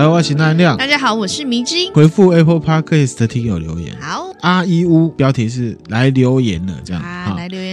来，我是奈亮。大家好，我是迷之音。回复 Apple Podcast 的听友留言。好，阿一乌标题是来留言了，这样啊，来留言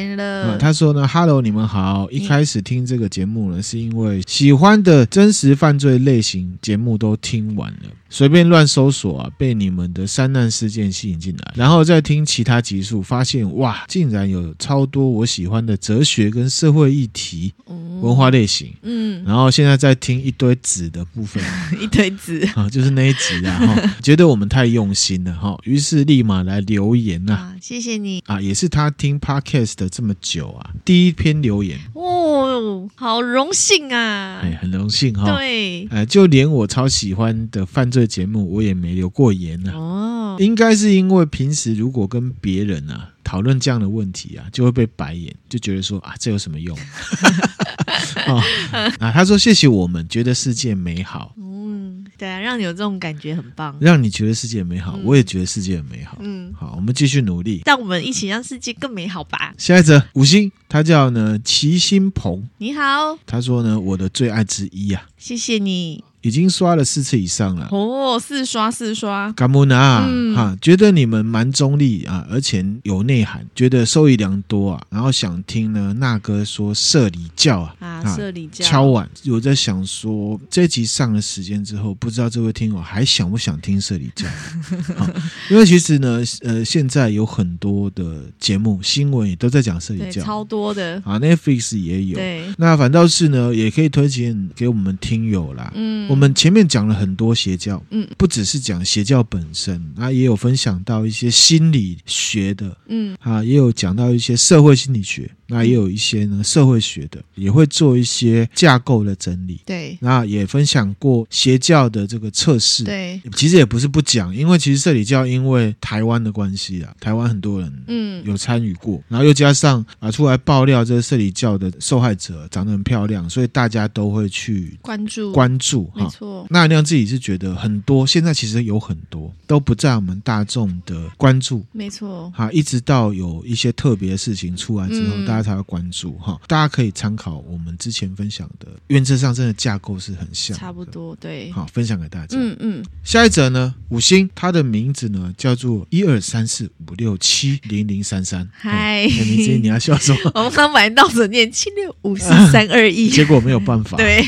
他说呢，Hello，你们好。一开始听这个节目呢，是因为喜欢的真实犯罪类型节目都听完了。随便乱搜索啊，被你们的三难事件吸引进来，然后再听其他集数，发现哇，竟然有超多我喜欢的哲学跟社会议题、文化类型。嗯，然后现在在听一堆纸的部分，一堆纸。啊，就是那一集啊，哈，觉得我们太用心了哈，于是立马来留言呐、啊，谢谢你。啊，也是他听 Podcast 的这么久啊，第一篇留言。哦，好荣幸啊，哎，很荣幸哈，对，哎，就连我超喜欢的犯罪。节目我也没留过言呢、啊，哦，应该是因为平时如果跟别人啊讨论这样的问题啊，就会被白眼，就觉得说啊，这有什么用？哦、啊，他说谢谢我们，觉得世界美好。嗯，对啊，让你有这种感觉很棒，让你觉得世界美好，嗯、我也觉得世界很美好。嗯，好，我们继续努力，让我们一起让世界更美好吧。下一则五星，他叫呢齐新鹏，你好，他说呢我的最爱之一啊，谢谢你。已经刷了四次以上了。哦，四刷四刷，嘎木纳哈，觉得你们蛮中立啊，而且有内涵，觉得受益良多啊，然后想听呢，那哥说社里教啊，啊，社里教。敲碗，我在想说这集上了时间之后，不知道这位听友还想不想听社里教？啊？因为其实呢，呃，现在有很多的节目新闻也都在讲社里教，超多的。啊，Netflix 也有，对，那反倒是呢，也可以推荐给我们听友啦，嗯。我们前面讲了很多邪教，嗯，不只是讲邪教本身，啊，也有分享到一些心理学的，嗯，啊，也有讲到一些社会心理学。那也有一些呢，社会学的也会做一些架构的整理，对。那也分享过邪教的这个测试，对。其实也不是不讲，因为其实社里教因为台湾的关系啊，台湾很多人嗯有参与过，嗯、然后又加上啊出来爆料这个社里教的受害者长得很漂亮，所以大家都会去关注关注，没错。那亮自己是觉得很多现在其实有很多都不在我们大众的关注，没错。哈，一直到有一些特别的事情出来之后，嗯、大家。他要关注哈，大家可以参考我们之前分享的，原则上真的架构是很像，差不多对。好，分享给大家。嗯嗯。下一则呢，五星，它的名字呢叫做一二三四五六七零零三三。嗨，你今天你要笑什么？我们刚买到着念七六五四三二一，结果没有办法。对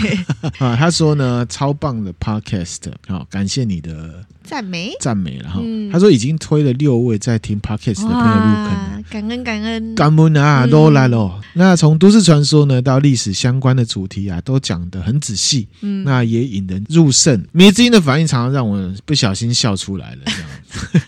啊，他说呢，超棒的 Podcast，好，感谢你的。赞美？赞美了哈，嗯、他说已经推了六位在听 Podcast 的朋友入坑，感恩感恩，感恩啊，都来了。嗯、那从都市传说呢到历史相关的主题啊，都讲得很仔细，嗯，那也引人入胜。迷之音的反应常常让我不小心笑出来了，这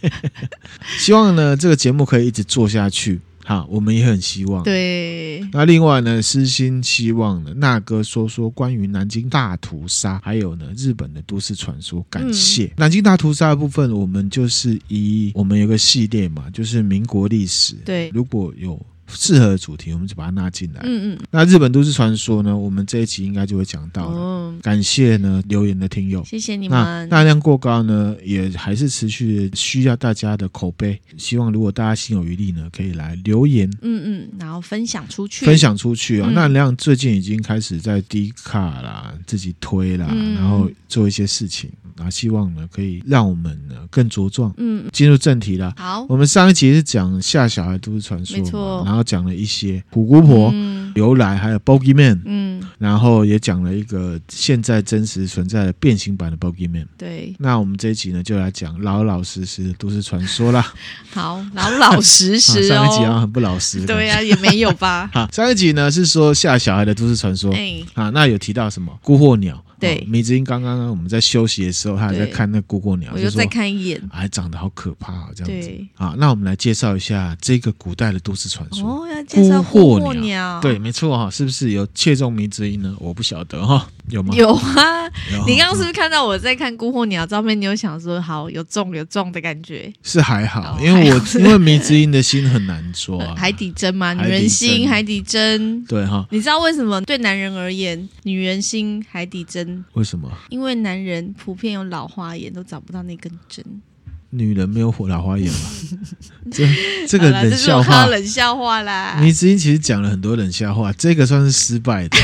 样。希望呢这个节目可以一直做下去。好，我们也很希望。对，那另外呢，私心希望呢，那哥说说关于南京大屠杀，还有呢，日本的都市传说。感谢、嗯、南京大屠杀的部分，我们就是以我们有个系列嘛，就是民国历史。对，如果有。适合的主题，我们就把它纳进来。嗯嗯。那日本都市传说呢？我们这一集应该就会讲到了。哦。感谢呢留言的听友，谢谢你们。那大量过高呢，也还是持续需要大家的口碑。希望如果大家心有余力呢，可以来留言。嗯嗯。然后分享出去。分享出去啊！嗯、那量最近已经开始在低卡啦，自己推啦，嗯、然后做一些事情。啊，希望呢可以让我们呢更茁壮。嗯，进入正题了。好，我们上一集是讲下小孩都市传说，没错。然后讲了一些虎姑婆由来，还有 Bogeyman。嗯，然后也讲了一个现在真实存在的变形版的 Bogeyman。对。那我们这一集呢就来讲老老实实的都市传说啦。好，老老实实。上一集好像很不老实。对呀，也没有吧。好，上一集呢是说吓小孩的都市传说。哎。啊，那有提到什么孤惑鸟？对，迷之音刚刚呢我们在休息的时候，他还在看那姑姑鸟，我就再看一眼，还长得好可怕啊，这样子。啊，那我们来介绍一下这个古代的都市传说。哦，要介绍姑获鸟，对，没错哈，是不是有切中迷之音呢？我不晓得哈，有吗？有啊，你刚刚是不是看到我在看姑获鸟照片？你有想说好有中有中的感觉？是还好，因为我因为迷之音的心很难抓，海底针吗？女人心，海底针，对哈。你知道为什么对男人而言，女人心，海底针？为什么？因为男人普遍有老花眼，都找不到那根针。女人没有老花眼吗？这这个冷笑话，冷笑话啦。你之前其实讲了很多冷笑话，这个算是失败的。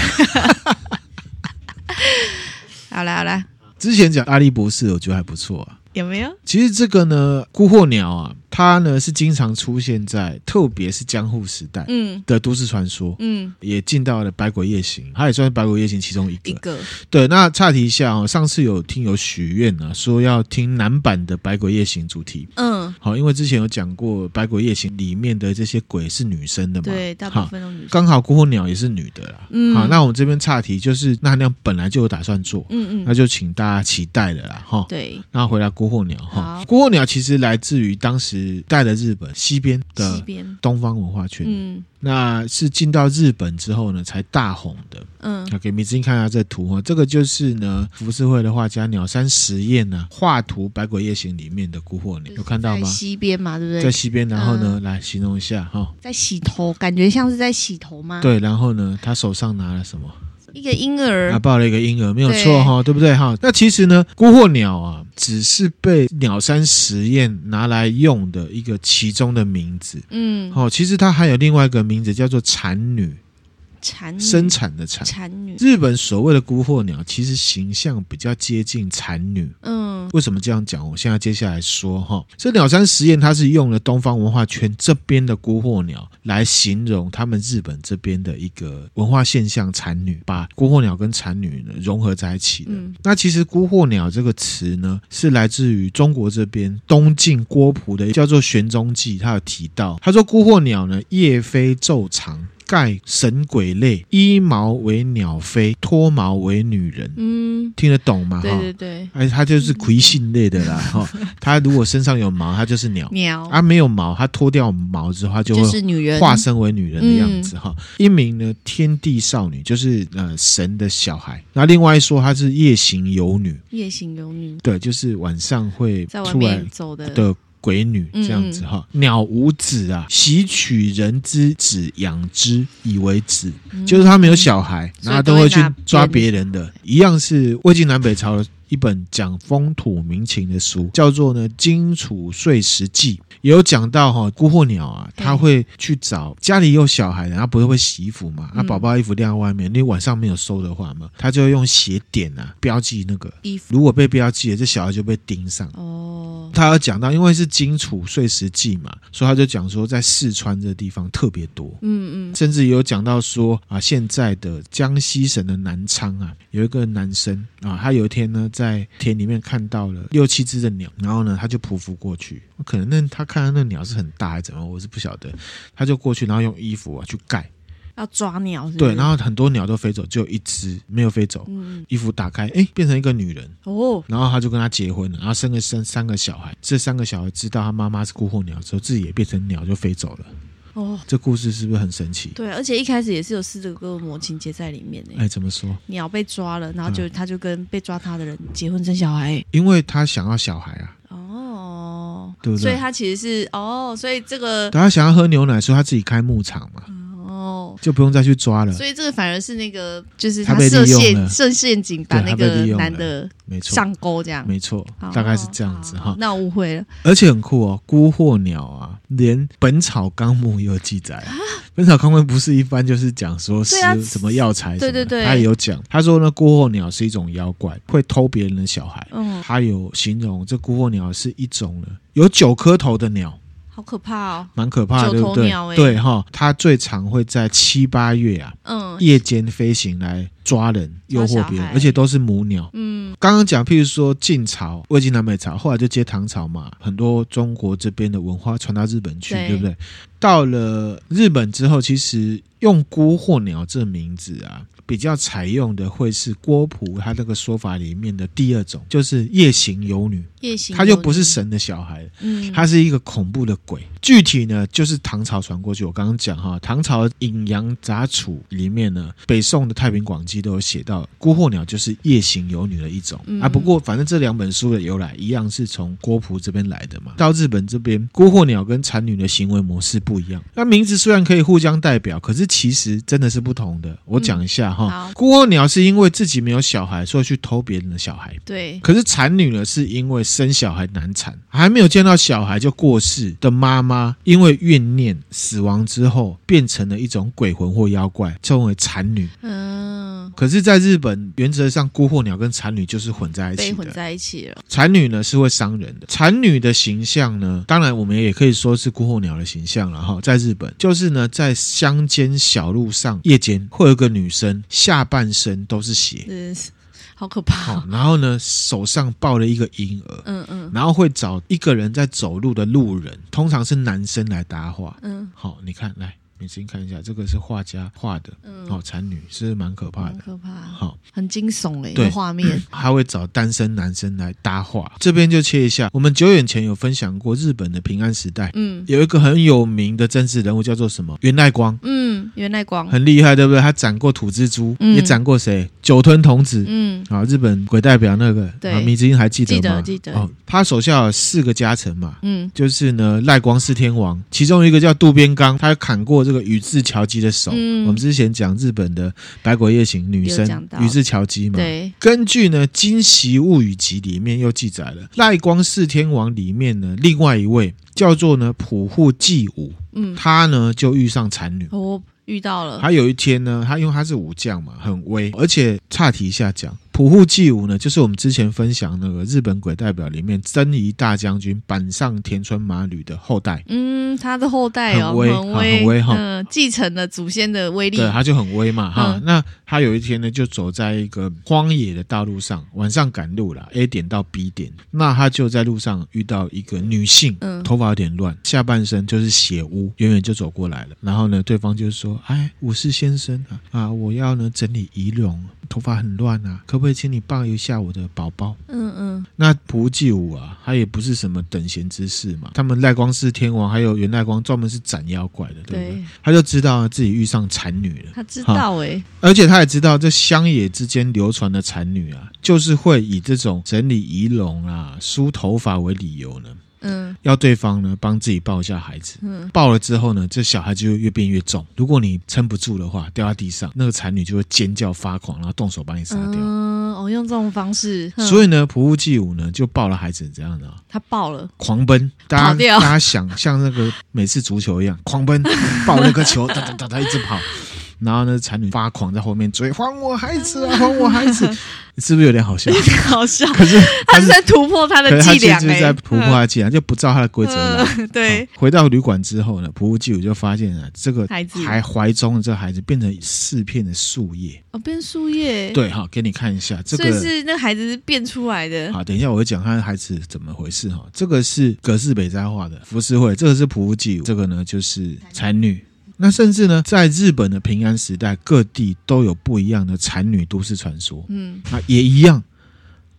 好了好了，之前讲阿笠博士，我觉得还不错啊。有没有？其实这个呢，孤鹤鸟啊。它呢是经常出现在，特别是江户时代，嗯的都市传说，嗯，也进到了《百鬼夜行》，它也算是《百鬼夜行》其中一个。一个对，那岔题一下哦，上次有听友许愿啊，说要听男版的《百鬼夜行》主题，嗯，好，因为之前有讲过《百鬼夜行》里面的这些鬼是女生的嘛，对，大部分都女生，刚好孤魂鸟也是女的啦，嗯，好，那我们这边岔题，就是那那本来就有打算做，嗯嗯，那就请大家期待了啦，哈，对，那回来孤魂鸟哈，孤魂鸟其实来自于当时带的日本。西边的东方文化圈，嗯，那是进到日本之后呢，才大红的。嗯，给米子英看一下这图哈，这个就是呢，浮世绘的画家鸟山实验呢画图《百鬼夜行》里面的姑获鸟，有看到吗？西边嘛，对不对？在西边，然后呢，来形容一下哈，在洗头，感觉像是在洗头吗？对，然后呢，他手上拿了什么？一个婴儿，他抱了一个婴儿，没有错哈，对，对不对哈？那其实呢，姑获鸟啊，只是被鸟山实验拿来用的一个其中的名字，嗯，好，其实它还有另外一个名字叫做蝉女。产生产的产，产女。日本所谓的孤鹤鸟，其实形象比较接近产女。嗯，为什么这样讲？我现在接下来说哈。这鸟山实验，它是用了东方文化圈这边的孤鹤鸟来形容他们日本这边的一个文化现象——产女，把孤鹤鸟跟产女呢融合在一起的。嗯，那其实孤鹤鸟这个词呢，是来自于中国这边东晋郭璞的叫做《玄宗记》，他有提到，他说孤鹤鸟呢，夜飞昼长。盖神鬼类，依毛为鸟飞，脱毛为女人。嗯，听得懂吗？对对对，哎，它就是魁性类的啦。哈，它如果身上有毛，它就是鸟。鸟啊，没有毛，它脱掉毛之后，它就会女人化身为女人的样子。哈，一名呢，天地少女，就是呃神的小孩。那另外一说，她是夜行游女。夜行游女，对，就是晚上会出来走的。鬼女这样子哈，嗯、鸟无子啊，吸取人之子养之以为子，嗯、就是他没有小孩，然后都会去抓别人的，一样是魏晋南北朝的一本讲风土民情的书，叫做呢《荆楚岁时记》。也有讲到哈，孤鹤鸟啊，他会去找家里有小孩的，他不是会洗衣服嘛？那宝宝衣服晾在外面，你晚上没有收的话嘛，他就会用鞋点啊标记那个衣服，如果被标记了，这小孩就被盯上。哦，他有讲到，因为是荆楚岁时记嘛，所以他就讲说，在四川这个地方特别多。嗯嗯，甚至有讲到说啊，现在的江西省的南昌啊，有一个男生啊，他有一天呢在田里面看到了六七只的鸟，然后呢他就匍匐过去，可能那他。看到那鸟是很大还是怎么？我是不晓得。他就过去，然后用衣服啊去盖，要抓鸟是是？对，然后很多鸟都飞走，只有一只没有飞走。嗯，衣服打开，哎，变成一个女人哦。然后他就跟他结婚了，然后生个生三个小孩。这三个小孩知道他妈妈是姑获鸟之后，自己也变成鸟就飞走了。哦，这故事是不是很神奇？对，而且一开始也是有四个恶魔情节在里面呢。哎，怎么说？鸟被抓了，然后就他就跟被抓他的人结婚生小孩，因为他想要小孩啊。对不对？所以他其实是哦，所以这个他想要喝牛奶，所以他自己开牧场嘛，哦，就不用再去抓了。所以这个反而是那个，就是他设陷设陷阱，把那个男的没错上钩这样，没错，大概是这样子哈。那我误会了，而且很酷哦，姑获鸟啊，连《本草纲目》也有记载。《本草纲目》不是一般就是讲说是什么药材，对对对，他也有讲。他说呢，姑获鸟是一种妖怪，会偷别人的小孩。嗯，他有形容这姑获鸟是一种呢。有九颗头的鸟，好可怕哦，蛮可怕的，对不对？对哈，它最常会在七八月啊，嗯，夜间飞行来抓人、诱惑别人，而且都是母鸟。嗯，刚刚讲，譬如说晋朝、魏晋南北朝，后来就接唐朝嘛，很多中国这边的文化传到日本去，对，对不对？到了日本之后，其实用姑获鸟这名字啊。比较采用的会是郭璞他那个说法里面的第二种，就是夜行游女。夜行，他就不是神的小孩，嗯，他是一个恐怖的鬼。具体呢，就是唐朝传过去。我刚刚讲哈，唐朝《阴阳杂处》里面呢，北宋的《太平广记》都有写到，姑获鸟就是夜行游女的一种、嗯、啊。不过，反正这两本书的由来一样是从郭璞这边来的嘛。到日本这边，姑获鸟跟产女的行为模式不一样。那名字虽然可以互相代表，可是其实真的是不同的。我讲一下。哈好。孤候鸟是因为自己没有小孩，所以去偷别人的小孩。对，可是产女呢，是因为生小孩难产，还没有见到小孩就过世的妈妈，因为怨念死亡之后，变成了一种鬼魂或妖怪，称为产女。嗯，可是，在日本，原则上孤惑鸟跟产女就是混在一起的。被混在一起了。产女呢是会伤人的，产女的形象呢，当然我们也可以说是孤惑鸟的形象了哈。在日本，就是呢，在乡间小路上，夜间会有个女生，下半身都是血，嗯，好可怕。好，然后呢，手上抱了一个婴儿，嗯嗯然后会找一个人在走路的路人，通常是男生来搭话。嗯，好，你看来。你先看一下，这个是画家画的，嗯。哦，产女是蛮可怕的，很可怕，好，很惊悚嘞，对。画面。他会找单身男生来搭话。这边就切一下，我们久远前有分享过日本的平安时代，嗯。有一个很有名的真实人物叫做什么？源赖光，嗯，源赖光，很厉害，对不对？他斩过土蜘蛛，嗯。也斩过谁？酒吞童子。嗯。啊，日本鬼代表那个，对。啊，迷之音还记得吗？记得记得。哦，他手下有四个家臣嘛，嗯。就是呢赖光四天王，其中一个叫渡边刚，他砍过这个宇智乔基的手。嗯我们之前讲日本的《百鬼夜行》女生宇智乔基嘛，对，根据呢《今昔物语集》里面又记载了赖光四天王里面呢，另外一位叫做呢普户祭武，嗯，他呢就遇上产女。哦遇到了，他有一天呢，他因为他是武将嘛，很威，而且岔题一下讲。普户季武呢，就是我们之前分享那个日本鬼代表里面征夷大将军板上田村麻吕的后代，嗯，他的后代哦，很威很威哈。嗯，继承了祖先的威力，对，他就很威嘛哈。嗯。那他有一天呢，就走在一个荒野的道路上，晚上赶路了，A 点到 B 点，那他就在路上遇到一个女性，嗯。头发有点乱，下半身就是血污，远远就走过来了。然后呢，对方就说：“哎，武士先生啊啊，我要呢整理仪容，头发很乱啊，可不可以请你抱一下我的宝宝？”嗯嗯那普济武啊，他也不是什么等闲之事嘛。他们赖光是天王还有源赖光专门是斩妖怪的，对不对？对他就知道自己遇上残女了，他知道哎，而且他也知道这乡野之间流传的残女啊，就是会以这种整理仪容啊、梳头发为理由呢，嗯要对方呢帮自己抱一下孩子。嗯抱了之后呢，这小孩就会越变越重。如果你撑不住的话，掉在地上，那个产女就会尖叫发狂，然后动手把你杀掉。嗯，我用这种方式，嗯所以呢，普户季武呢就抱了孩子，这样的、啊。他抱了，狂奔，大家大家想像那个每次足球一样，狂奔，抱那个球，哒哒哒哒一直跑，然后呢，产女发狂在后面追，还我孩子啊，还我孩子，是不是有点好笑？有点好笑，可是他是在突破他的伎俩就是在突破他的伎俩，就不照他的规则来。嗯对好，回到旅馆之后呢，普户季武就发现啊，这个孩子还怀中的这个孩子变成四片的树叶。哦，变树叶，，对，好，给你看一下这个。是那孩子是变出来的，好，等一下我会讲他的孩子怎么回事哈。这个是葛饰北斋画的浮世绘，这个是普户季武，这个呢就是才女。那甚至呢，在日本的平安时代，各地都有不一样的产女都市传说。嗯那，也一样，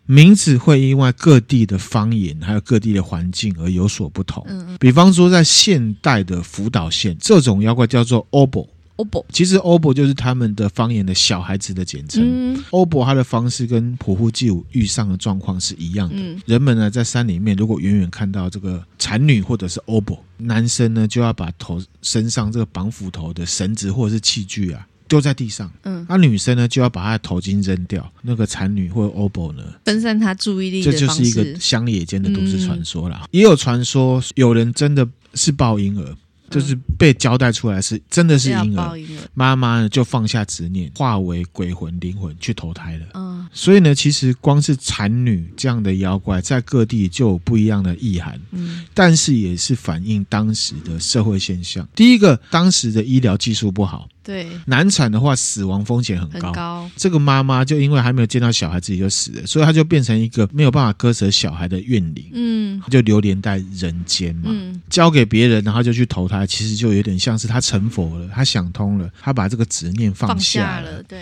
名字会因为各地的方言还有各地的环境而有所不同。嗯嗯，比方说，在现代的福岛县，这种妖怪叫做 obo，哦不，其实 obo 就是他们的方言的小孩子的简称。嗯 obo 它的方式跟普户季武遇上的状况是一样的。嗯人们呢在山里面，如果远远看到这个产女或者是 obo，男生呢就要把头身上这个绑斧头的绳子或者是器具啊丢在地上，嗯，那、女生呢就要把她的头巾扔掉。那个产女或者 obo 呢，分散她注意力这就是一个式，乡野间的都市传说啦。也有传说有人真的是抱婴儿，就是被交代出来是真的是婴儿，妈妈呢就放下执念，化为鬼魂灵魂去投胎了。嗯。所以呢，其实光是产女这样的妖怪，在各地就有不一样的意涵，嗯。但是也是反映当时的社会现象。第一个，当时的医疗技术不好，对，难产的话死亡风险很高。很高，这个妈妈就因为还没有见到小孩，自己就死了，所以她就变成一个没有办法割舍小孩的怨灵，嗯。就流连在人间嘛。嗯。交给别人，然后就去投胎，其实就有点像是他成佛了，他想通了，他把这个执念放放下了，下了，对，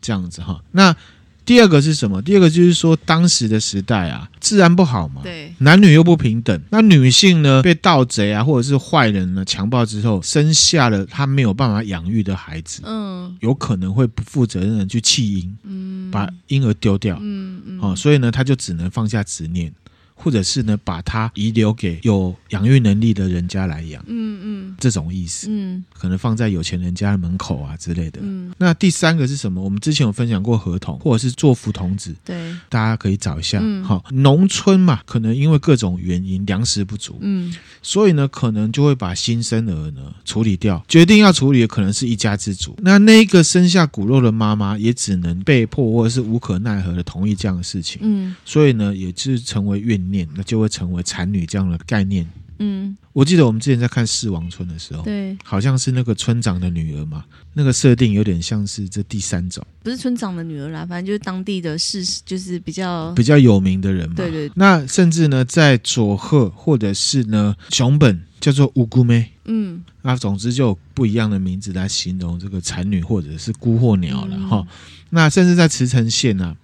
这样子哈。那第二个是什么？第二个就是说，当时的时代啊，治安不好嘛，对，男女又不平等。那女性呢，被盗贼啊或者是坏人呢强暴之后，生下了她没有办法养育的孩子，嗯有可能会不负责任的去弃婴，嗯，把婴儿丢掉。嗯嗯，哦，所以呢，他就只能放下执念，或者是呢把它遗留给有养育能力的人家来养。嗯嗯，这种意思。嗯，可能放在有钱人家的门口啊之类的。嗯，那第三个是什么？我们之前有分享过合同，或者是做福童子，对，大家可以找一下。嗯好，农村嘛，可能因为各种原因粮食不足，嗯所以呢，可能就会把新生儿呢处理掉。决定要处理的可能是一家之主。那那个生下骨肉的妈妈也只能被迫或者是无可奈何的同意这样的事情。嗯所以呢，也就是成为怨念，那就会成为产女这样的概念。嗯，我记得我们之前在看《四王村》的时候，对，好像是那个村长的女儿嘛，那个设定有点像是这第三种不是村长的女儿啦，反正就是当地的市，就是比较比较有名的人嘛。对对那甚至呢，在佐贺或者是呢熊本叫做乌姑妹，嗯那总之就有不一样的名字来形容这个产女或者是孤惑鸟了嗯哈。那甚至在茨城县啊，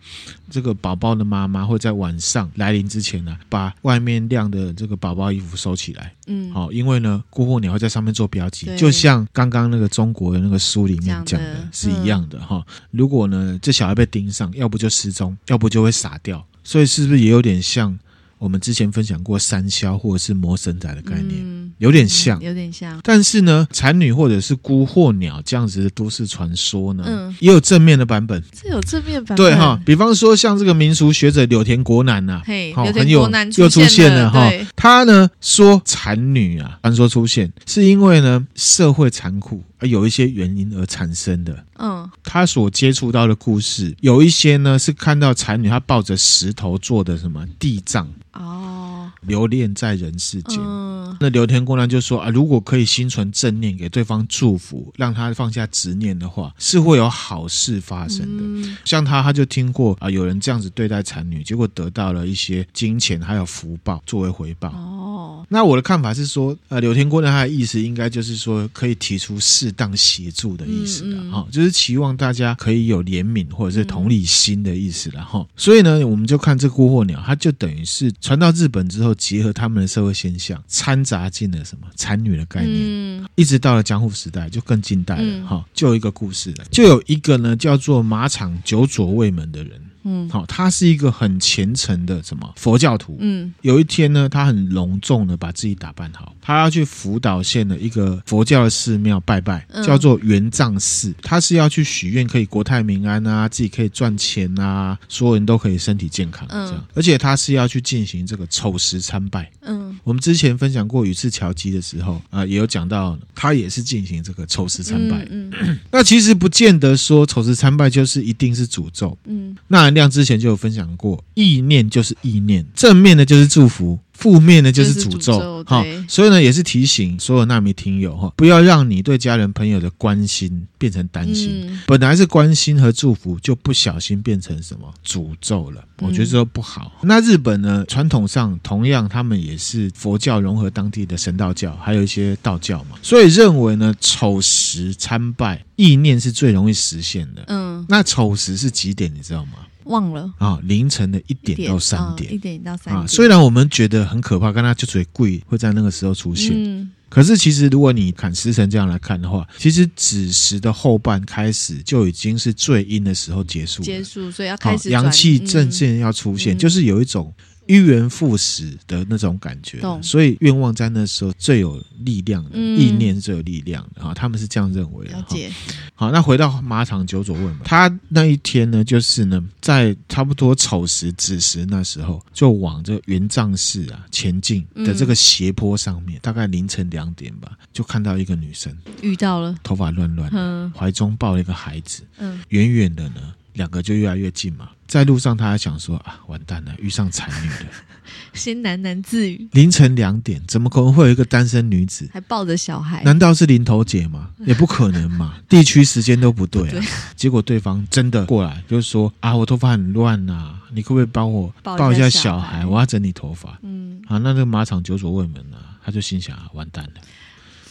这个宝宝的妈妈会在晚上来临之前呢、啊，把外面晾的这个宝宝衣服收起来。嗯，好，因为呢，孤惑鸟会在上面做标记，就像刚刚那个中国的那个书里面讲的讲的是一样的哈。如果呢，这小孩被盯上，要不就失踪，要不就会傻掉。所以是不是也有点像我们之前分享过三消或者是魔神仔的概念？嗯有点像。有点像，但是呢，产女或者是孤惑鸟这样子的都市传说呢，嗯也有正面的版本。这有正面版本，对哈，比方说像这个民俗学者柳田国男呐、啊，嘿，好，有很有又出现了了哈。他呢说产女啊，传说出现是因为呢社会残酷而有一些原因而产生的。嗯他所接触到的故事，有一些呢是看到才女她抱着石头做的什么地藏，哦，留恋在人世间。嗯那刘天姑娘就说啊，如果可以心存正念，给对方祝福，让他放下执念的话，是会有好事发生的。嗯像他，他就听过啊，有人这样子对待产女，结果得到了一些金钱还有福报作为回报。哦，那我的看法是说，呃，刘天姑娘她的意思应该就是说，可以提出适当协助的意思了嗯嗯哈、就是期望大家可以有怜悯或者是同理心的意思了哈、所以呢，我们就看这孤惑鸟，它就等于是传到日本之后，结合他们的社会现象，掺杂进了什么？产女的概念。嗯。一直到了江户时代，就更近代了嗯。哈、就有一个故事了，就有一个呢叫做马场久左卫门的人，嗯好、他是一个很虔诚的什么佛教徒。嗯有一天呢，他很隆重的把自己打扮好，他要去福岛县的一个佛教的寺庙拜拜，嗯叫做元藏寺。他是要去许愿可以国泰民安啊，自己可以赚钱啊，所有人都可以身体健康这样。嗯而且他是要去进行这个丑时参拜。嗯我们之前分享过宇次桥基的时候啊、也有讲到他也是进行这个丑时参拜。嗯嗯那其实不见得说丑时参拜就是一定是诅咒。嗯那亮之前就有分享过，意念就是意念，正面的就是祝福，负面的就是诅咒咒。哈对，所以呢，也是提醒所有纳米听友哈，不要让你对家人朋友的关心变成担心。嗯本来是关心和祝福，就不小心变成什么诅咒了。我觉得这都不好。那日本呢，传统上同样他们也是佛教融合当地的神道教，还有一些道教嘛，所以认为呢，丑时参拜意念是最容易实现的。嗯，那丑时是几点？你知道吗？忘了。啊，凌晨的一点到三点。一点点到三点啊。点，虽然我们觉得很可怕，但他就嘴贵会在那个时候出现，嗯。可是其实如果你砍时辰这样来看的话，其实子时的后半开始就已经是最阴的时候结束了。结束，所以要好开始阳气嗯正正要出现，嗯。就是有一种迂元复始的那种感觉，所以愿望在那时候最有力量的，嗯。意念最有力量的啊，他们是这样认为的。哈了解，好，那回到马场久佐问嘛，他那一天呢，就是呢，在差不多丑时子时那时候，就往这个元藏寺啊前进的这个斜坡上面，大概凌晨两点吧，就看到一个女生，遇到了，头发乱乱怀中抱了一个孩子，嗯。远远的呢，两个就越来越近嘛。在路上，他还想说啊，完蛋了，遇上残女了。先喃喃自语，凌晨两点，怎么可能会有一个单身女子？还抱着小孩，难道是林头姐吗？也不可能嘛，地区时间都不对啊。对结果对方真的过来，就是说啊，我头发很乱呐，你可不可以帮我抱一下抱一下小孩？我要整理头发。嗯，啊，那这个马场久所未门啊，他就心想啊，完蛋了。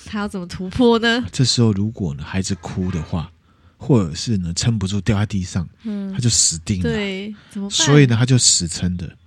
他要怎么突破呢？这时候如果呢孩子哭的话，或者是呢撑不住掉在地上，嗯他，就死定了。对，怎么办？所以呢，他就死撑的。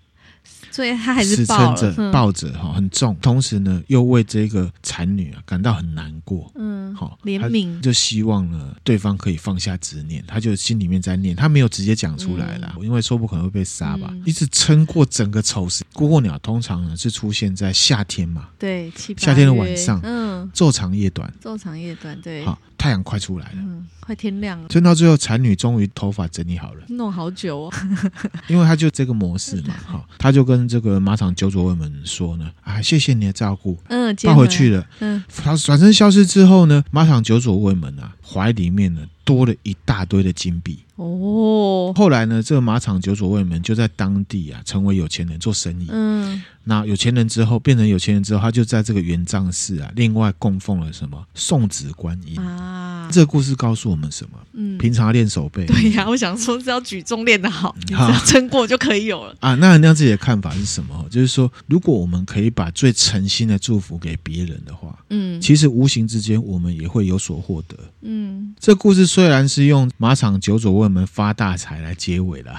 所以他还是抱撑着抱着哈，很重，同时呢又为这个残女啊感到很难过，嗯，好怜悯，就希望呢对方可以放下执念，他就心里面在念，他没有直接讲出来啦，因为说不可能会被杀吧，一直撑过整个丑时。姑获鸟通常呢是出现在夏天嘛，对，夏天的晚上，嗯，昼长夜短，昼长夜短，对，好，太阳快出来了，嗯，快天亮了，撑到最后，残女终于头发整理好了，弄好久哦，因为他就这个模式嘛，好，他就跟这个马场久左卫门说呢，啊，谢谢你的照顾，嗯，抱回去了，嗯，他转身消失之后呢，马场久左卫门啊，怀里面呢多了一大堆的金币。哦，后来呢，这个马场久佐卫门就在当地啊，成为有钱人做生意。嗯，那有钱人之后变成有钱人之后，他就在这个元藏寺啊，另外供奉了什么送子观音啊。这个故事告诉我们什么？嗯，平常练手背。对呀、啊，我想说只要举重练得好，你只要撑过就可以有了啊。那人家自己的看法是什么？就是说，如果我们可以把最诚心的祝福给别人的话，嗯，其实无形之间我们也会有所获得。嗯，这故事虽然是用马场九佐卫门我们发大财来结尾了，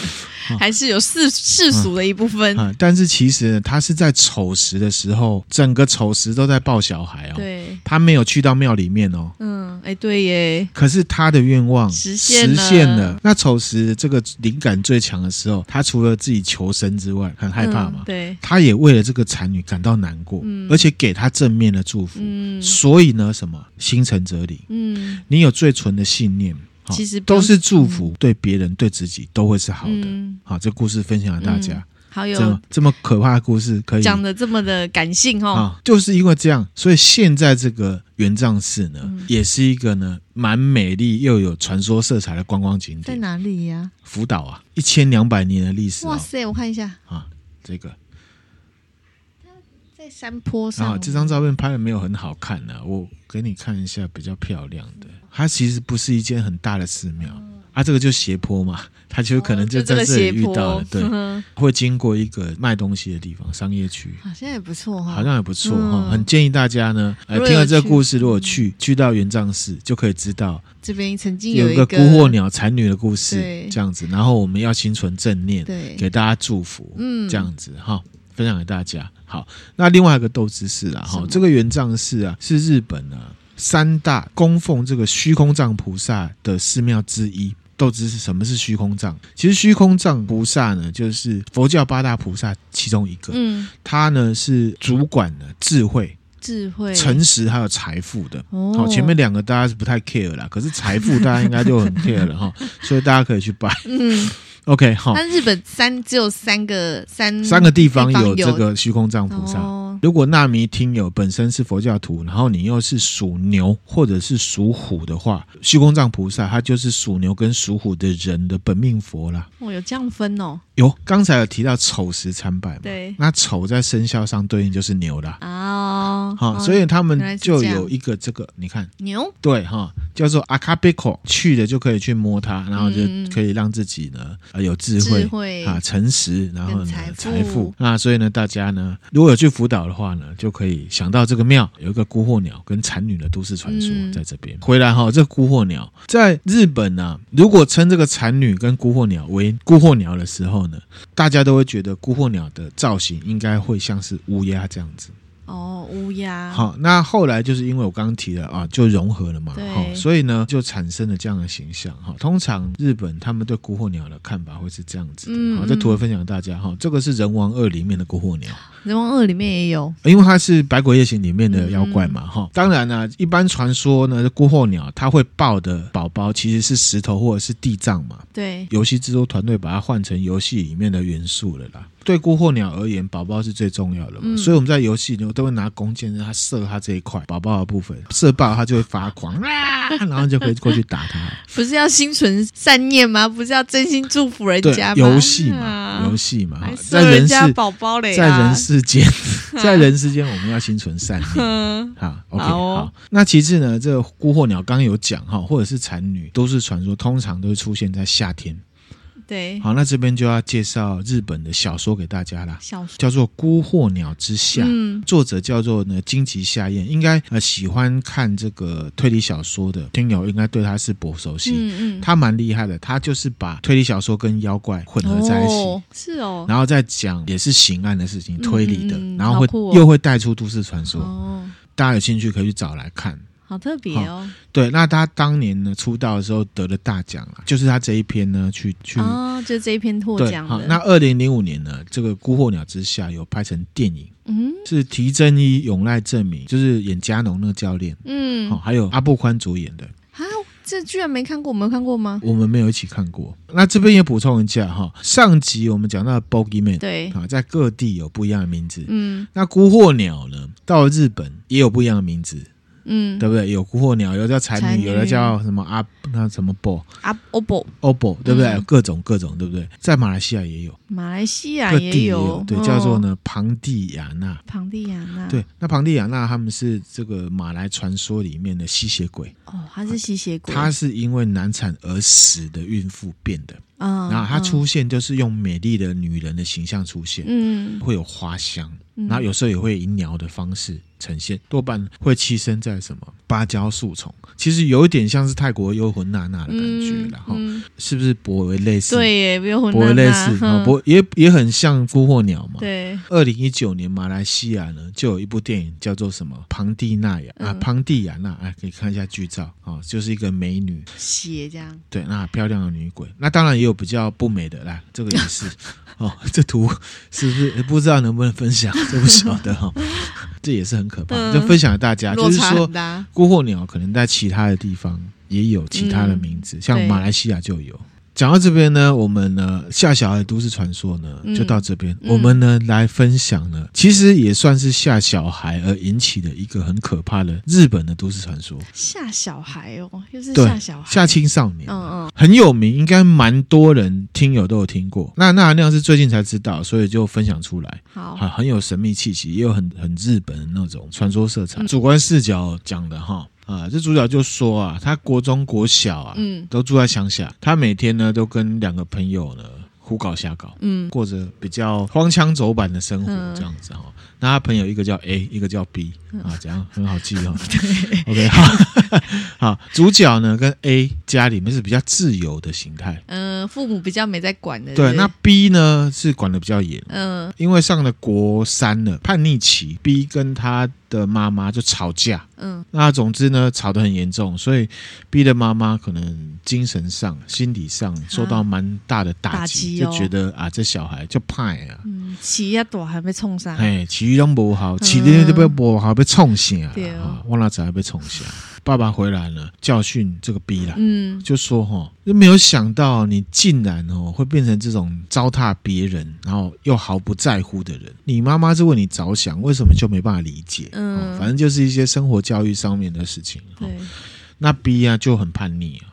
还是有世世俗的一部分。但是其实呢，他是在丑时的时候，整个丑时都在抱小孩哦。对，他没有去到庙里面哦。嗯，哎，对耶。可是他的愿望实现实现了。那丑时这个灵感最强的时候，他除了自己求生之外，很害怕嘛。嗯、对。他也为了这个残女感到难过，嗯、而且给他正面的祝福。嗯。所以呢，什么心诚则灵。嗯。你有最纯的信念。其实都是祝福，对别人、对自己都会是好的。嗯、好，这故事分享给大家。嗯、好有这，这么可怕的故事，可以讲的这么的感性哦。啊，就是因为这样，所以现在这个元藏寺呢，嗯、也是一个呢蛮美丽又有传说色彩的观光景点。在哪里呀、啊？福岛啊，一千两百年的历史、哦。哇塞，我看一下啊，这个。在山坡上啊，这张照片拍的没有很好看呢、啊，我给你看一下比较漂亮的。它其实不是一间很大的寺庙，嗯、啊，这个就斜坡嘛，它就可能就在这里遇到了，哦、对，嗯、会经过一个卖东西的地方，商业区，好像也不错哈，好像也不错哈，嗯、很建议大家呢，来听了这个故事，如果去去到元藏寺，就可以知道这边曾经有一个孤惑鸟残女的故事，这样子，然后我们要心存正念，对，给大家祝福，嗯，这样子哈，分享给大家。好，那另外一个豆知识啊，哈么，这个元藏寺啊，是日本啊。三大供奉这个虚空藏菩萨的寺庙之一，豆知是什么是虚空藏？其实虚空藏菩萨呢，就是佛教八大菩萨其中一个。嗯，他呢是主管的智慧、智慧、诚实还有财富的。哦，好，前面两个大家是不太 care 啦，可是财富大家应该就很 care 了哈，所以大家可以去拜。嗯。OK，好。那日本三只有三个三三个地方有这个虚空藏菩萨。哦、如果纳米听友本身是佛教徒，然后你又是属牛或者是属虎的话，虚空藏菩萨他就是属牛跟属虎的人的本命佛啦。哦，有这样分哦。有，刚才有提到丑时参拜嘛？对。那丑在生肖上对应就是牛啦。哦。好，所以他们就有一个这个，你看牛。对哈，叫做阿卡贝口，去的就可以去摸它，然后就可以让自己呢。啊，有智慧，智慧啊，诚实，然后呢，财富。那所以呢，大家呢，如果有去福岛的话呢，就可以想到这个庙有一个孤鹤鸟跟残女的都市传说在这边。嗯、回来哈，这个孤鹤鸟在日本呢、啊，如果称这个残女跟孤鹤鸟为孤鹤鸟的时候呢，大家都会觉得孤鹤鸟的造型应该会像是乌鸦这样子。哦，乌鸦。好，那后来就是因为我刚刚提了啊，就融合了嘛，好对，所以呢就产生了这样的形象哈。通常日本他们对孤惑鸟的看法会是这样子的，嗯、好，这图文分享给大家哈。这个是人王二里面的孤惑鸟，人王二里面也有，因为它是百鬼夜行里面的妖怪嘛哈。嗯、当然呢、啊，一般传说呢，孤获鸟它会抱的宝宝其实是石头或者是地藏嘛。对，游戏制作团队把它换成游戏里面的元素了啦。对孤获鸟而言，宝宝是最重要的嘛，嗯、所以我们在游戏里都会拿弓箭让它射它这一块宝宝的部分，射爆它就会发狂 啊，然后就可以过去打它。不是要心存善念吗？不是要真心祝福人家吗？游戏嘛，游戏嘛，在人世宝宝嘞，在人世间，在人世间我们要心存善念。好，OK，好，哦、好。那其次呢，这个孤惑鸟刚刚有讲哈，或者是残女，都是传说通常都会出现在夏天。对，好，那这边就要介绍日本的小说给大家啦，小说。叫做《孤惑鸟之下》，嗯。作者叫做呢金崎夏彦，应该呃喜欢看这个推理小说的听友应该对他是不熟悉，嗯嗯，他蛮厉害的，他就是把推理小说跟妖怪混合在一起。哦是哦，然后再讲也是刑案的事情，推理的，嗯嗯然后会、哦。又会带出都市传说，哦，大家有兴趣可以去找来看。好特别哦，对，那他当年呢出道的时候得了大奖啊，就是他这一篇呢去去。哦，就这一篇获对，奖好，的，那二零零五年呢，这个《孤惑鸟之下》有拍成电影，嗯是提真一、永濑正明，就是演加农那个教练，嗯，好，还有阿部宽主演的，啊，这居然没看过，我没有看过吗？我们没有一起看过。那这边也补充一下哈，上集我们讲到的 Bogeyman，对，啊，在各地有不一样的名字，嗯。那孤惑鸟呢，到了日本也有不一样的名字，嗯，对不对？有孤惑鸟，有的叫才女，有的叫什么阿那什么 bo 啊，OPPO，obo，对不对？嗯。各种各种，对不对？在马来西亚也有，马来西亚也有，对，哦。叫做呢庞蒂亚纳。庞蒂亚纳，对，那庞蒂亚纳他们是这个马来传说里面的吸血鬼，哦，他是吸血鬼，他是因为难产而死的孕妇变的，嗯，然后她嗯。出现就是用美丽的女人的形象出现，嗯，会有花香，嗯。然后有时候也会以鸟的方式呈现，多半会栖身在什么芭蕉树丛，其实有一点像是泰国幽魂娜娜的感觉，然后、嗯，是不是颇为类似？，对耶，没有颇为类似，啊，不也也很像孤惑鸟嘛。对，二零一九年，马来西亚呢就有一部电影叫做什么《庞蒂娜亚》啊，嗯庞蒂亚娜，哎，可以看一下剧照啊，就是一个美女，血这样，对，那漂亮的女鬼。那当然也有比较不美的，来，这个也是 哦，这图是不是不知道能不能分享？这不晓得哈、哦，这也是很可怕，嗯。就分享给大家，就是说孤惑鸟可能在其他的地方也有其他的名字，像马来西亚就有。讲到这边呢，我们呢吓小孩都市传说呢嗯就到这边。嗯我们呢来分享呢，其实也算是吓小孩而引起的一个很可怕的日本的都市传说，吓小孩哦，又是对吓小孩，吓青少年。嗯嗯，很有名，应该蛮多人听友都有听过。那那那样是最近才知道，所以就分享出来。好，很很有神秘气息，也有很很日本的那种传说色彩。嗯主观视角讲的哈啊，这主角就说啊，他国中国小啊，嗯。都住在乡下，他每天呢都跟两个朋友呢胡搞瞎搞，嗯。过着比较荒腔走板的生活，嗯。这样子哈。那他朋友一个叫 A，一个叫 B 嗯。啊，这样很好记哦。OK，好，好，主角呢跟 A 家里面是比较自由的形态，嗯，父母比较没在管的，对，那 B 呢是管的比较严。嗯。因为上了国三了，叛逆期，B 跟他的妈妈就吵架。嗯。那总之呢，吵得很严重，所以 B 的妈妈可能精神上、心理上受到蛮大的打击，打击哦。就觉得啊，这小孩就派啊，嗯，起一大还没冲上，哎，起育都不好，起力都被不好，被冲醒啊对，哦啊，忘了怎被冲醒。爸爸回来了，教训这个逼啦。嗯就说哈，就没有想到你竟然哦会变成这种糟蹋别人，然后又毫不在乎的人。你妈妈是为你着想，为什么就没办法理解？嗯哦反正就是一些生活教育上面的事情。哦对，那逼啊就很叛逆啊，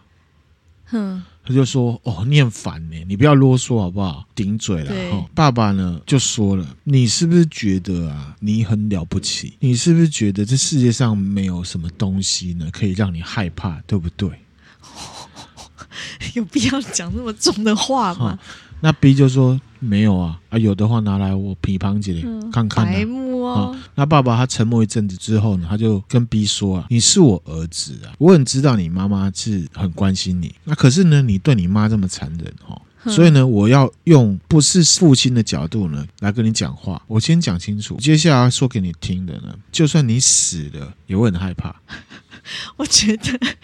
哼，他就说：“哦，你很烦呢，你不要啰嗦好不好？顶嘴了。对哦”爸爸呢就说了：“你是不是觉得啊，你很了不起？你是不是觉得这世界上没有什么东西呢可以让你害怕，对不对？” 有必要讲那么重的话吗？那 B 就说没有啊，啊有的话拿来我批判几嗯看看、白啊。目哦，那爸爸他沉默一阵子之后呢，他就跟 B 说啊：“你是我儿子啊，我很知道你妈妈是很关心你，那可是呢，你对你妈这么残忍哦，所以呢，我要用不是父亲的角度呢来跟你讲话。我先讲清楚，接下来说给你听的呢，就算你死了，也会很害怕。”我觉得哎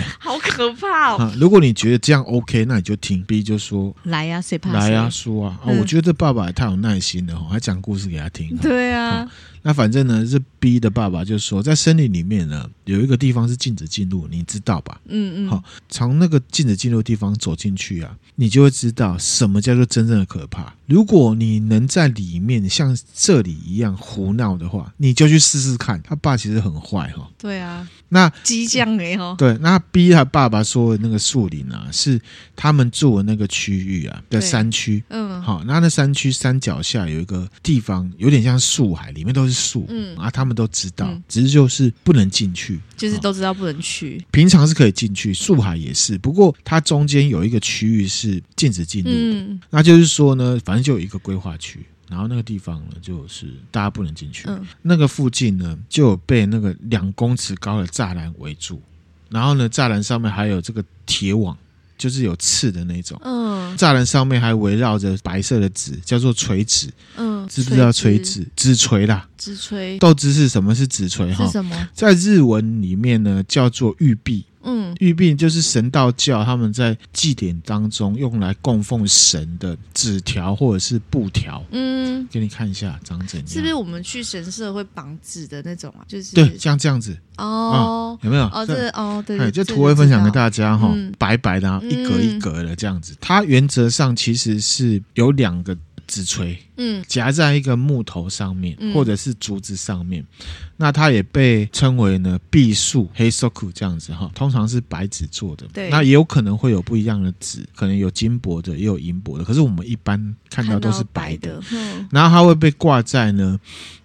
好可怕哦。啊，如果你觉得这样 OK，那你就听。B 就说来呀，谁：“怕谁？来呀、说啊，啊，嗯我觉得这爸爸也太有耐心了哈，还讲故事给他听。”对啊，那反正呢，这 B 的爸爸就说，在森林里面呢，有一个地方是禁止进入，你知道吧？嗯嗯，好从那个禁止进入的地方走进去啊，你就会知道什么叫做真正的可怕。如果你能在里面像这里一样胡闹的话，你就去试试看。他爸其实很坏哈。对啊，那激将哎哈。对，那逼他爸爸说的那个树林啊，是他们住的那个区域啊的山区。嗯，好，那那山区山脚下有一个地方，有点像树海，里面都是树。嗯，啊，他们都知道，嗯、只是就是不能进去，就是都知道不能去。平常是可以进去，树海也是，不过它中间有一个区域是禁止进入的。嗯，那就是说呢，反正就有一个规划区。然后那个地方呢，就是大家不能进去。嗯，那个附近呢，就有被那个两公尺高的栅栏围住。然后呢，栅栏上面还有这个铁网，就是有刺的那种。嗯，栅栏上面还围绕着白色的纸，叫做垂纸。嗯，知不知道垂纸？纸锤啦。纸垂。豆知是什么是纸锤？哈，是什么？在日文里面呢，叫做玉璧。嗯，玉璧就是神道教他们在祭典当中用来供奉神的纸条或者是布条。嗯，给你看一下长怎样？是不是我们去神社会绑纸的那种啊？就是对，像这样子哦、嗯，有没有？哦，这哦，对，就图会分享给大家哈，白白的，一格一格的这样子。它原则上其实是有两个。纸锤，嗯，夹在一个木头上面，嗯、或者是竹子上面，那它也被称为呢壁树黑涩库这样子哈，通常是白纸做的，对，那也有可能会有不一样的纸，可能有金箔的，也有银箔的，可是我们一般看到都是白的，白的嗯、然后它会被挂在呢，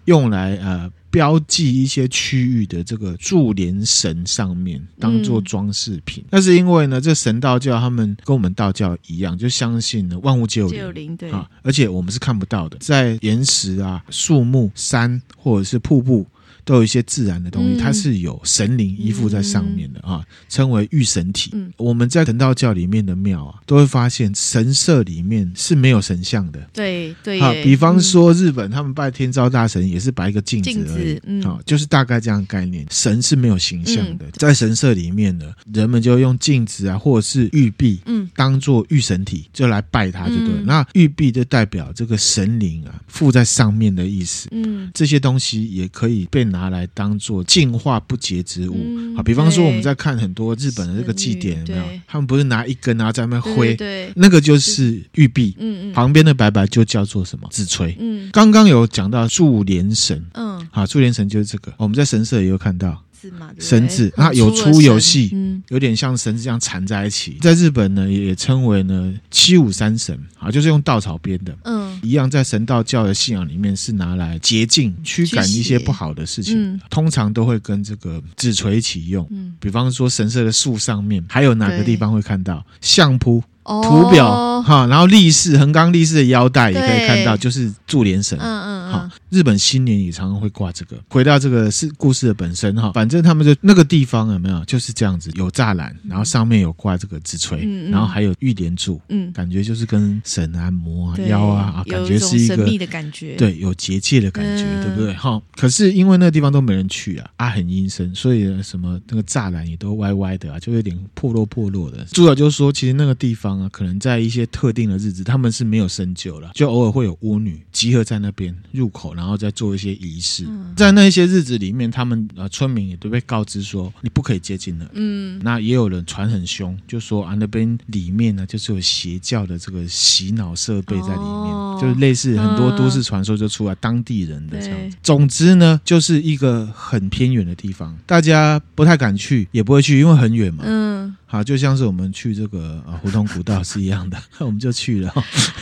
用来呃。标记一些区域的这个柱连绳上面，当做装饰品。那、嗯、是因为呢，这神道教他们跟我们道教一样，就相信呢万物皆有灵，对啊，而且我们是看不到的，在岩石啊、树木、山或者是瀑布。都有一些自然的东西，它是有神灵依附在上面的啊，称为御神体。我们在神道教里面的庙啊，都会发现神社里面是没有神像的。对对，好，比方说日本他们拜天照大神也是摆一个镜子而已，啊，就是大概这样概念。神是没有形象的，在神社里面呢，人们就用镜子啊，或者是玉璧，嗯，当做御神体，就来拜它，就对。那玉璧就代表这个神灵啊附在上面的意思。嗯，这些东西也可以被拿。拿来当做净化不洁之物，好，比方说我们在看很多日本的这个祭典，有没有？他们不是拿一根然后在那边挥，对，那个就是玉璧，嗯嗯，旁边的白白就叫做什么？紫锤，嗯，刚刚有讲到祝连神，嗯，好，祝连神就是这个，我们在神社也有看到。绳子，那有粗有细，嗯，有点像绳子这样缠在一起。在日本呢，也称为呢七五三绳啊，就是用稻草编的，嗯，一样在神道教的信仰里面是拿来洁净、驱赶一些不好的事情，嗯、通常都会跟这个纸锤一起用。嗯，比方说神社的树上面，还有哪个地方会看到？相扑？图表哈，然后立式横纲立式的腰带也可以看到，就是柱连绳。嗯嗯好，日本新年也常常会挂这个。回到这个是故事的本身哈，反正他们就那个地方有没有就是这样子，有栅栏，然后上面有挂这个纸锤，然后还有玉莲柱，嗯，感觉就是跟神啊、魔啊、妖啊，感觉是一个神秘的感觉，对，有结界的感觉，对不对？哈，可是因为那个地方都没人去啊，啊，很阴森，所以什么那个栅栏也都歪歪的啊，就有点破落破落的。主角就说，其实那个地方啊。可能在一些特定的日子，他们是没有深究了，就偶尔会有巫女集合在那边入口，然后再做一些仪式。嗯、在那些日子里面，他们呃村民也都被告知说你不可以接近了。嗯，那也有人传很凶，就说啊那边里面呢就是有邪教的这个洗脑设备在里面，哦、就是类似很多都市传说就出来当地人的这样子。总之呢，就是一个很偏远的地方，大家不太敢去，也不会去，因为很远嘛。嗯。好，就像是我们去这个啊胡同古道 是一样的，我们就去了，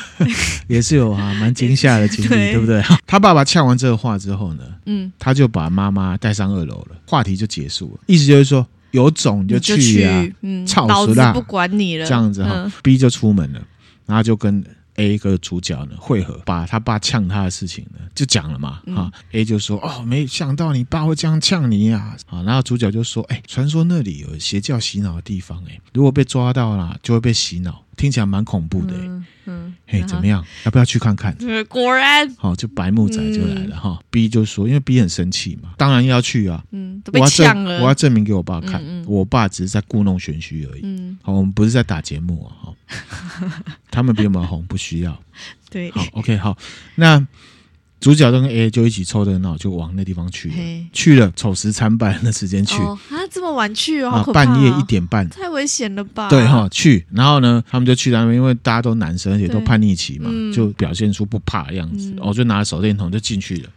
也是有啊蛮惊吓的经历，对，对不对？他爸爸呛完这个话之后呢，嗯，他就把妈妈带上二楼了，话题就结束了，意思就是说有种你就去啊，嗯，操死啦，不管你了，这样子哈，嗯，B 就出门了，然后就跟。A 个主角呢汇合，把他爸呛他的事情呢就讲了嘛，哈、嗯、A 就说哦，没想到你爸会这样呛你呀，啊，然后主角就说，哎，传说那里有邪教洗脑的地方，哎，如果被抓到了就会被洗脑。听起来蛮恐怖的，嗯，嗯，嘿，怎么样？要不要去看看？果然，好，就白木仔就来了哈。嗯、B 就说，因为 B 很生气嘛，当然要去啊。嗯，都被呛了。我要证明给我爸看，我爸只是在故弄玄虚而已。嗯，好，我们不是在打节目啊，哈。他们比我们红，不需要。对，好，OK，好，那。主角跟 A 就一起凑热闹，就往那地方去了。去了，丑时参拜的时间去啊，这么晚去哦，啊，半夜一点半，太危险了吧？对哈，去，然后呢，他们就去那边，因为大家都男生，而且都叛逆期嘛，就表现出不怕的样子，我就拿着手电筒就进去了。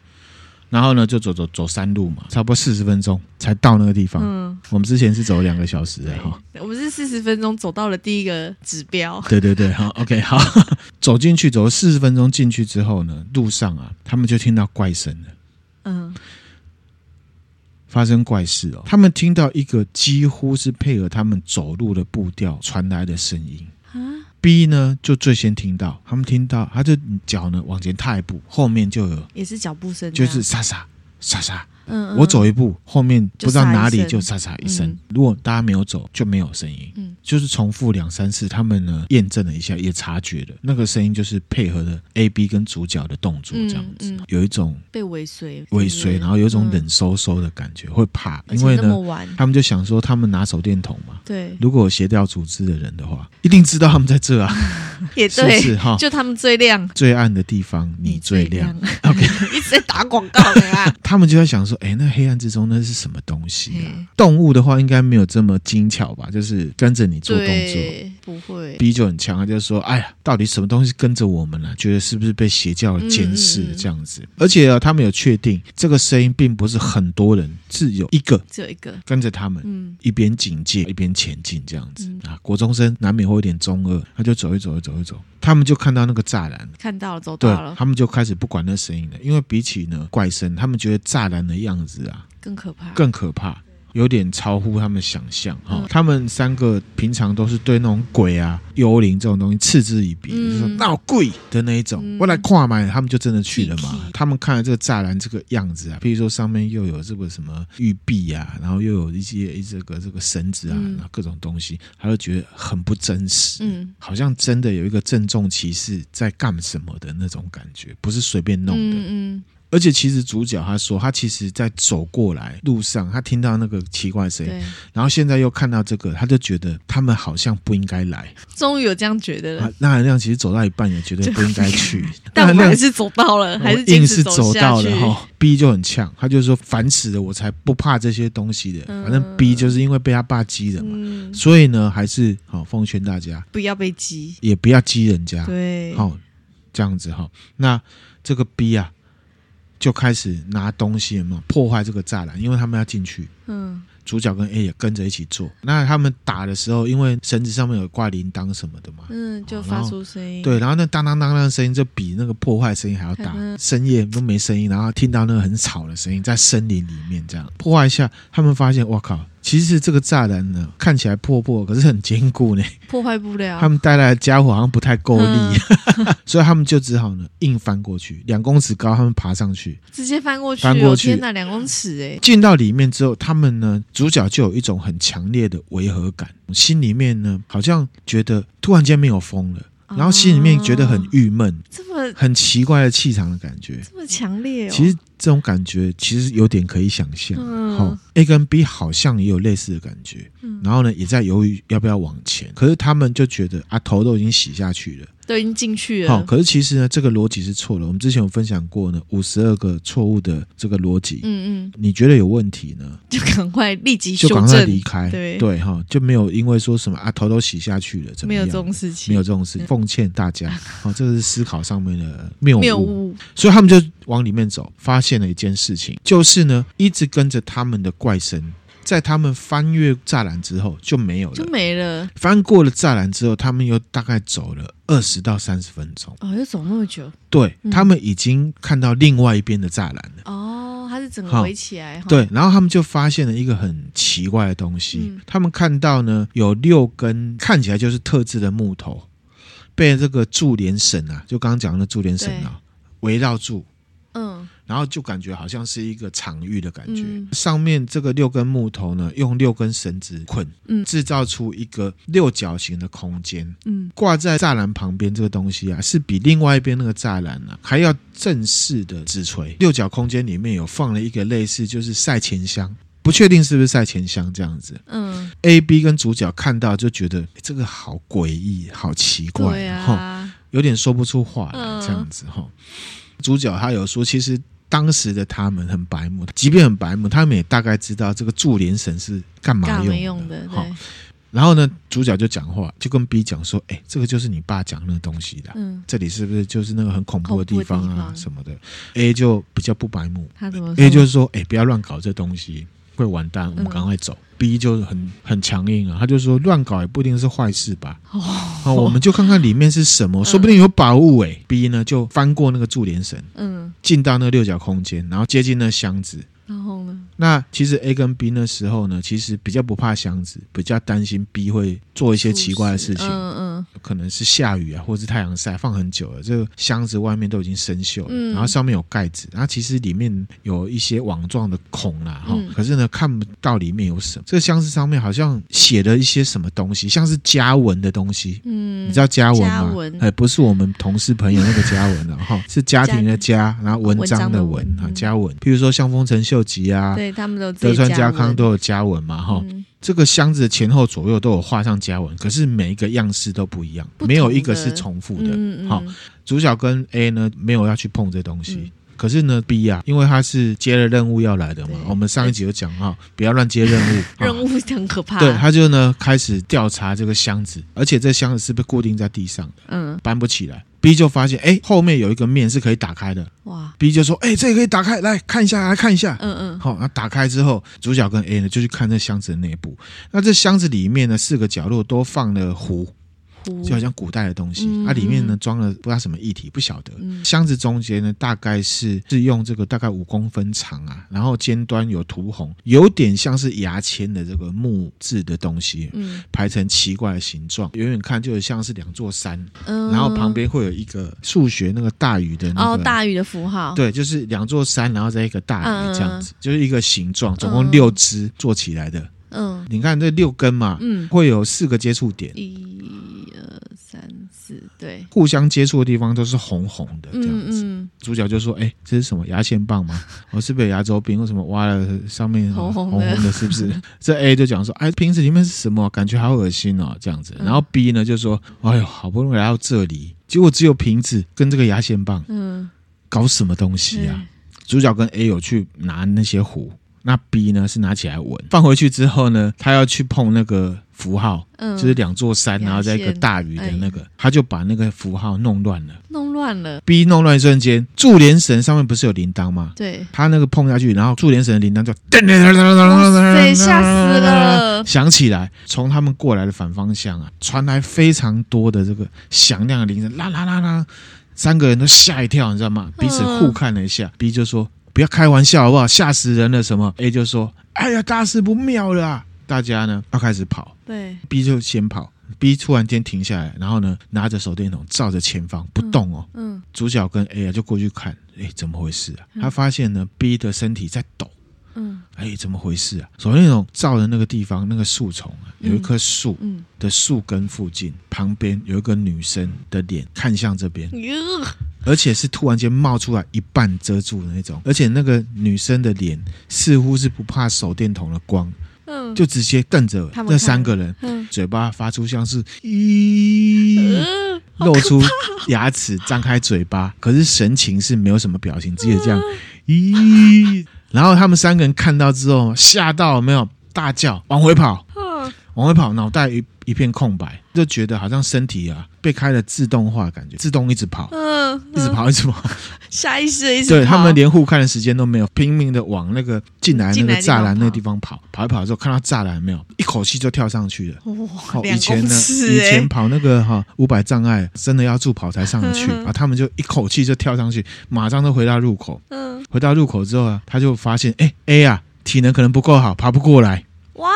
然后呢，就走走走山路嘛，差不多四十分钟才到那个地方。嗯，我们之前是走了两个小时的哈。我们是四十分钟走到了第一个指标。对对对，好，OK，好，走进去，走了四十分钟进去之后呢，路上啊，他们就听到怪声了。嗯，发生怪事哦，他们听到一个几乎是配合他们走路的步调传来的声音。B 呢，就最先听到，他们听到，他就脚呢往前踏一步，后面就有，也是脚步声，就是沙沙沙沙。嗯，我走一步，后面不知道哪里就嚓嚓一声。如果大家没有走，就没有声音。嗯，就是重复两三次，他们呢验证了一下，也察觉了。那个声音就是配合了 A、B 跟主角的动作，这样子。有一种被尾随，尾随，然后有一种冷飕飕的感觉，会怕。因为呢，他们就想说，他们拿手电筒嘛，对，如果有协调组织的人的话，一定知道他们在这啊，也对，是哈，就他们最亮，最暗的地方你最亮。OK，一直在打广告的啊，他们就在想说。哎，那黑暗之中那是什么东西啊？嗯、动物的话应该没有这么精巧吧？就是跟着你做动作，不会。B 就很强，他就说：“哎呀，到底什么东西跟着我们了、啊？觉得是不是被邪教监视这样子？嗯嗯，而且啊，他们有确定这个声音并不是很多人，是有一个，只有一个。跟着他们，嗯，一边警戒一边前进这样子、嗯、啊。国中生难免会有点中二，他就走一走，一走一走，他们就看到那个栅栏，看到了，走到了，他们就开始不管那声音了，因为比起呢怪声，他们觉得栅栏的样。样子啊，更可怕，更可怕，有点超乎他们想象哈。嗯、他们三个平常都是对那种鬼啊、幽灵这种东西嗤之以鼻，嗯、就是说闹鬼的那一种。嗯、我来跨买，他们就真的去了嘛。嗯、他们看了这个栅栏这个样子啊，譬如说上面又有这个什么玉璧啊，然后又有一些这个这个绳子啊，嗯、然后各种东西，他就觉得很不真实，嗯，好像真的有一个郑重其事在干什么的那种感觉，不是随便弄的，嗯。嗯而且其实主角他说，他其实在走过来路上，他听到那个奇怪的声音，然后现在又看到这个，他就觉得他们好像不应该来。终于有这样觉得了。那韩亮其实走到一半也觉得不应该去，但我还是走到了，还是硬是走到了哈。B 就很呛，他就说烦死了，我才不怕这些东西的。反正 B 就是因为被他爸激了嘛，嗯、所以呢，还是好奉劝大家不要被激，也不要激人家。对，好这样子哈。那这个 B 啊。就开始拿东西嘛，破坏这个栅栏，因为他们要进去。嗯。主角跟 A 也跟着一起做。那他们打的时候，因为绳子上面有挂铃铛什么的嘛，嗯，就发出声音。对，然后那当当当当的声音就比那个破坏声音还要大。嗯、深夜都没声音，然后听到那个很吵的声音，在森林里面这样破坏一下，他们发现，我靠！其实这个栅栏呢，看起来破破，可是很坚固呢，破坏不了。他们带来的家伙好像不太够力，嗯、所以他们就只好呢硬翻过去，两公尺高，他们爬上去，直接翻过去，翻过去，天哪，两公尺哎！进到里面之后，他们呢，主角就有一种很强烈的违和感，心里面呢好像觉得突然间没有风了。然后心里面觉得很郁闷，这么很奇怪的气场的感觉，这么强烈哦。其实这种感觉其实有点可以想象。嗯，好，A 跟 B 好像也有类似的感觉。嗯，然后呢，也在犹豫要不要往前。可是他们就觉得啊，头都已经洗下去了。都已经进去了。好，可是其实呢，这个逻辑是错了。我们之前有分享过呢，五十二个错误的这个逻辑。嗯嗯，你觉得有问题呢？就赶快立即就赶快离开。对对哈，就没有因为说什么啊，头都洗下去了，怎么样？没有这种事情，没有这种事情。奉劝大家，好，这个是思考上面的谬误。谬误。所以他们就往里面走，发现了一件事情，就是呢，一直跟着他们的怪声。在他们翻越栅栏之后就没有了，就没了。翻过了栅栏之后，他们又大概走了二十到三十分钟。哦，又走那么久？对，嗯、他们已经看到另外一边的栅栏了。哦，它是整个围起来。对，然后他们就发现了一个很奇怪的东西。嗯、他们看到呢，有六根看起来就是特制的木头，被这个柱连绳啊，就刚刚讲的柱连绳啊，围绕住。嗯。然后就感觉好像是一个场域的感觉，嗯、上面这个六根木头呢，用六根绳子捆，嗯，制造出一个六角形的空间，嗯，挂在栅栏旁边这个东西啊，是比另外一边那个栅栏啊还要正式的纸锤。六角空间里面有放了一个类似就是赛前箱，不确定是不是赛前箱这样子，嗯，A、B 跟主角看到就觉得这个好诡异，好奇怪，哈、啊，有点说不出话来这样子哈。主角他有说，其实当时的他们很白目，即便很白目，他们也大概知道这个驻连神是干嘛用的。好，然后呢，主角就讲话，就跟 B 讲说：“哎，这个就是你爸讲那个东西的，嗯，这里是不是就是那个很恐怖的地方啊什么的？”A 就比较不白目，他怎么说？A 就是说：“哎，不要乱搞这东西。”会完蛋，我们赶快走。嗯、B 就很很强硬啊，他就说乱搞也不一定是坏事吧。哦，哦，我们就看看里面是什么，说不定有宝物哎。嗯、B 呢就翻过那个驻连绳，嗯，进到那个六角空间，然后接近那箱子。然后呢？那其实 A 跟 B 那时候呢，其实比较不怕箱子，比较担心 B 会做一些奇怪的事情。嗯嗯，可能是下雨啊，或者是太阳晒放很久了，这个箱子外面都已经生锈了，嗯、然后上面有盖子，然后其实里面有一些网状的孔啦，哈、嗯，可是呢看不到里面有什么。这个箱子上面好像写了一些什么东西，像是家文的东西。嗯，你知道家文吗？家文哎，不是我们同事朋友那个家文了哈，是家庭的家，然后文章的文啊，家文。譬如说像丰臣秀吉啊，对他们都德川家康都有家文嘛，哈、嗯，这个箱子的前后左右都有画上家纹，可是每一个样式都不一样，没有一个是重复的。嗯嗯、好，主角跟 A 呢没有要去碰这东西，嗯、可是呢 B 啊，因为他是接了任务要来的嘛，我们上一集有讲哈，不要乱接任务，任务很可怕。对，他就呢开始调查这个箱子，而且这箱子是被固定在地上的？嗯，搬不起来。B 就发现，哎，后面有一个面是可以打开的。哇！B 就说，哎，这个可以打开，来看一下，来看一下。嗯嗯。好，那打开之后，主角跟 A 呢就去看这箱子的内部。那这箱子里面呢，四个角落都放了壶。就好像古代的东西，啊、里面呢装了不知道什么液体，不晓得。嗯、箱子中间呢，大概是是用这个大概五公分长啊，然后尖端有涂红，有点像是牙签的这个木质的东西，嗯、排成奇怪的形状，远远看就像是两座山，嗯、然后旁边会有一个数学那个大鱼的那个、哦、大鱼的符号，对，就是两座山，然后再一个大鱼这样子，嗯、就是一个形状，总共六只做起来的。嗯，你看这六根嘛，嗯，会有四个接触点。三四对，互相接触的地方都是红红的这样子。嗯嗯、主角就说：“哎、欸，这是什么牙线棒吗？我 是不是牙周病？为什么挖了上面红红的？红红的是不是？” 这 A 就讲说：“哎，瓶子里面是什么？感觉好恶心哦，这样子。”然后 B 呢就说：“哎呦，好不容易来到这里，结果只有瓶子跟这个牙线棒，嗯，搞什么东西啊？”嗯、主角跟 A 有去拿那些壶，那 B 呢是拿起来闻，放回去之后呢，他要去碰那个。符号，嗯，就是两座山，然后再一个大鱼的那个，他就把那个符号弄乱了，弄乱了。B 弄乱一瞬间，柱连绳上面不是有铃铛吗？对，他那个碰下去，然后柱连绳的铃铛就噔噔噔噔噔，对，吓死了，响起来。从他们过来的反方向啊，传来非常多的这个响亮的铃声，啦啦啦啦，三个人都吓一跳，你知道吗？彼此互看了一下，B 就说：“不要开玩笑好不好？吓死人了什么？”A 就说：“哎呀，大事不妙了啊！”大家呢要开始跑，对，B 就先跑，B 突然间停下来，然后呢拿着手电筒照着前方不动哦，嗯，嗯。主角跟 A 啊就过去看，哎，怎么回事啊？嗯、他发现呢 B 的身体在抖，嗯，哎，怎么回事啊？手电筒照的那个地方，那个树丛啊，有一棵树的树根附近，嗯、旁边有一个女生的脸看向这边，嗯、而且是突然间冒出来一半遮住的那种，而且那个女生的脸似乎是不怕手电筒的光。就直接瞪着那三个人，嘴巴发出像是咦，露出牙齿，张开嘴巴，可是神情是没有什么表情，只有这样咦。然后他们三个人看到之后，吓到没有，大叫往回跑，往回跑，脑袋一一片空白。就觉得好像身体啊被开了自动化，感觉自动一直跑，嗯，嗯一直跑，一直跑，下意识一直对他们连互看的时间都没有，拼命的往那个进来那个栅栏那个地方跑，跑一跑之后看到栅栏没有，一口气就跳上去了。哇，以前呢，以前跑那个哈五百障碍，真的要助跑才上得去啊，他们就一口气就跳上去，马上就回到入口。嗯，回到入口之后啊，他就发现哎 A 啊体能可能不够好，爬不过来。哇，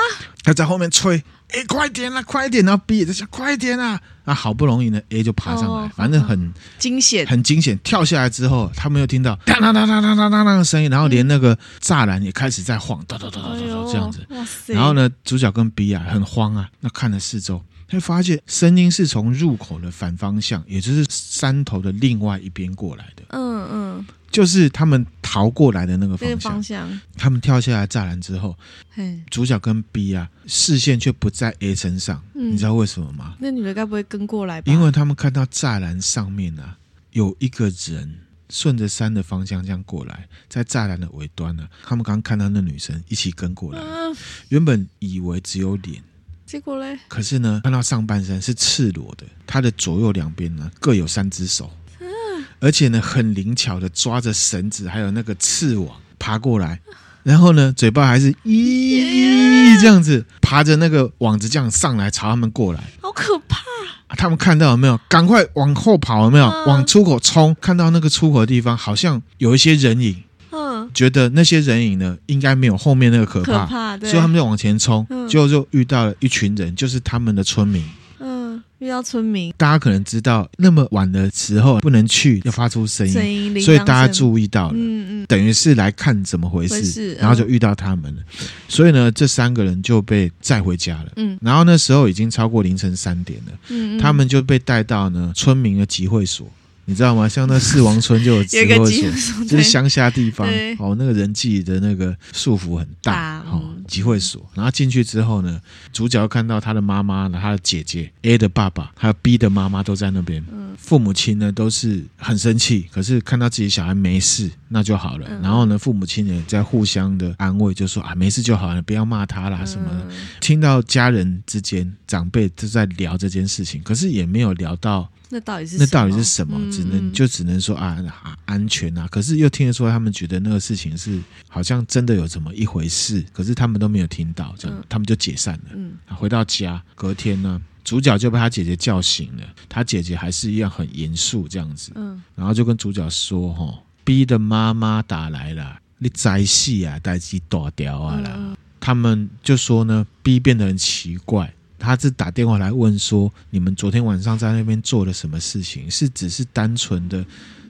他在后面催。哎、欸，快点啊，快点！然后 B 也在想，快点啊！啊，好不容易呢，A 就爬上来，哦、反正很惊险，很惊险。跳下来之后，他们又听到当当当当当当当的声音，然后连那个栅栏也开始在晃，哒哒哒哒哒这样子。然后呢，主角跟 B 啊很慌啊，那看了四周，他发现声音是从入口的反方向，也就是山头的另外一边过来的。嗯嗯。就是他们逃过来的那个方向。方向他们跳下来栅栏之后，嘿主角跟 B 啊，视线却不在 A 身上。嗯、你知道为什么吗？那女的该不会跟过来吧？因为他们看到栅栏上面啊，有一个人顺着山的方向这样过来，在栅栏的尾端呢，他们刚刚看到那女生一起跟过来，嗯，原本以为只有脸，结果嘞，可是呢，看到上半身是赤裸的，他的左右两边呢各有三只手，而且呢很灵巧的抓着绳子，还有那个刺网爬过来，然后呢嘴巴还是咦这样子爬着那个网子这样上来朝他们过来，好可怕。他们看到有没有？赶快往后跑！有没有？往出口冲！看到那个出口的地方，好像有一些人影。嗯，觉得那些人影呢，应该没有后面那个可怕，可怕，所以他们就往前冲。嗯，结果就遇到了一群人，就是他们的村民。遇到村民，大家可能知道，那么晚的时候不能去，要发出声音，所以大家注意到了，嗯嗯，等于是来看怎么回事，然后就遇到他们了，所以呢，这三个人就被载回家了，嗯，然后那时候已经超过凌晨三点了，嗯，他们就被带到呢村民的集会所。你知道吗？像那四王村就有集会所，就是乡下地方哦，那个人际的那个束缚很大哦。集会所，然后进去之后呢，主角看到他的妈妈、他的姐姐 A 的爸爸还有 B 的妈妈都在那边。父母亲呢都是很生气，可是看到自己小孩没事，那就好了。然后呢，父母亲也在互相的安慰，就说啊，没事就好了，不要骂他啦什么的。听到家人之间长辈都在聊这件事情，可是也没有聊到。那到底是那到底是什么？嗯、只能就只能说啊，安全啊。可是又听得出来，他们觉得那个事情是好像真的有这么一回事。可是他们都没有听到，这样、嗯、他们就解散了。嗯，回到家，隔天呢，主角就被他姐姐叫醒了。他姐姐还是一样很严肃这样子。嗯，然后就跟主角说：“哈，B 的妈妈打来了，你在戏啊，带起大掉啊啦。嗯”他们就说呢，B 变得很奇怪。他是打电话来问说：“你们昨天晚上在那边做了什么事情？是只是单纯的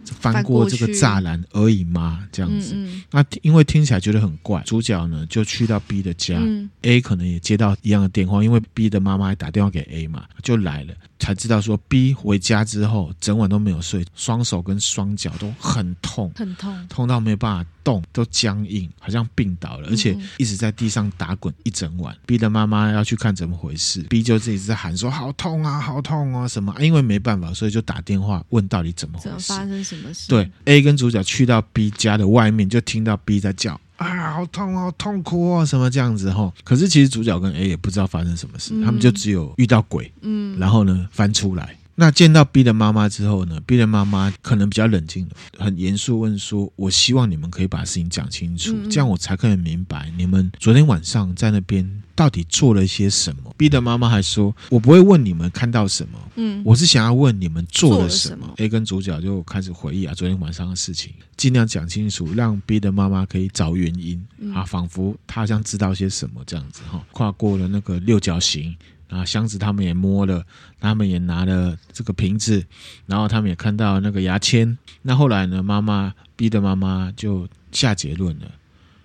翻过这个栅栏而已吗？这样子？嗯嗯、那因为听起来觉得很怪，主角呢就去到 B 的家、嗯、，A 可能也接到一样的电话，因为 B 的妈妈还打电话给 A 嘛，就来了。”才知道说，B 回家之后整晚都没有睡，双手跟双脚都很痛，很痛，痛到没有办法动，都僵硬，好像病倒了，而且一直在地上打滚一整晚。B 的妈妈要去看怎么回事，B 就自己在喊说：“好痛啊，好痛啊！”什么？因为没办法，所以就打电话问到底怎么回事，怎么发生什么事？对，A 跟主角去到 B 家的外面，就听到 B 在叫。啊，好痛好痛苦哦，什么这样子哈？可是其实主角跟 A 也不知道发生什么事，嗯、他们就只有遇到鬼，嗯，然后呢翻出来。那见到 B 的妈妈之后呢，B 的妈妈可能比较冷静了，很严肃问说：“我希望你们可以把事情讲清楚，嗯、这样我才可以明白你们昨天晚上在那边到底做了些什么。”B 的妈妈还说：“我不会问你们看到什么，嗯，我是想要问你们做了什么。什么” A 跟主角就开始回忆啊，昨天晚上的事情，尽量讲清楚，让 B 的妈妈可以找原因、嗯、啊，仿佛他好像知道些什么这样子哈。跨过了那个六角形。啊，箱子他们也摸了，他们也拿了这个瓶子，然后他们也看到那个牙签。那后来呢，妈妈逼的妈妈就下结论了，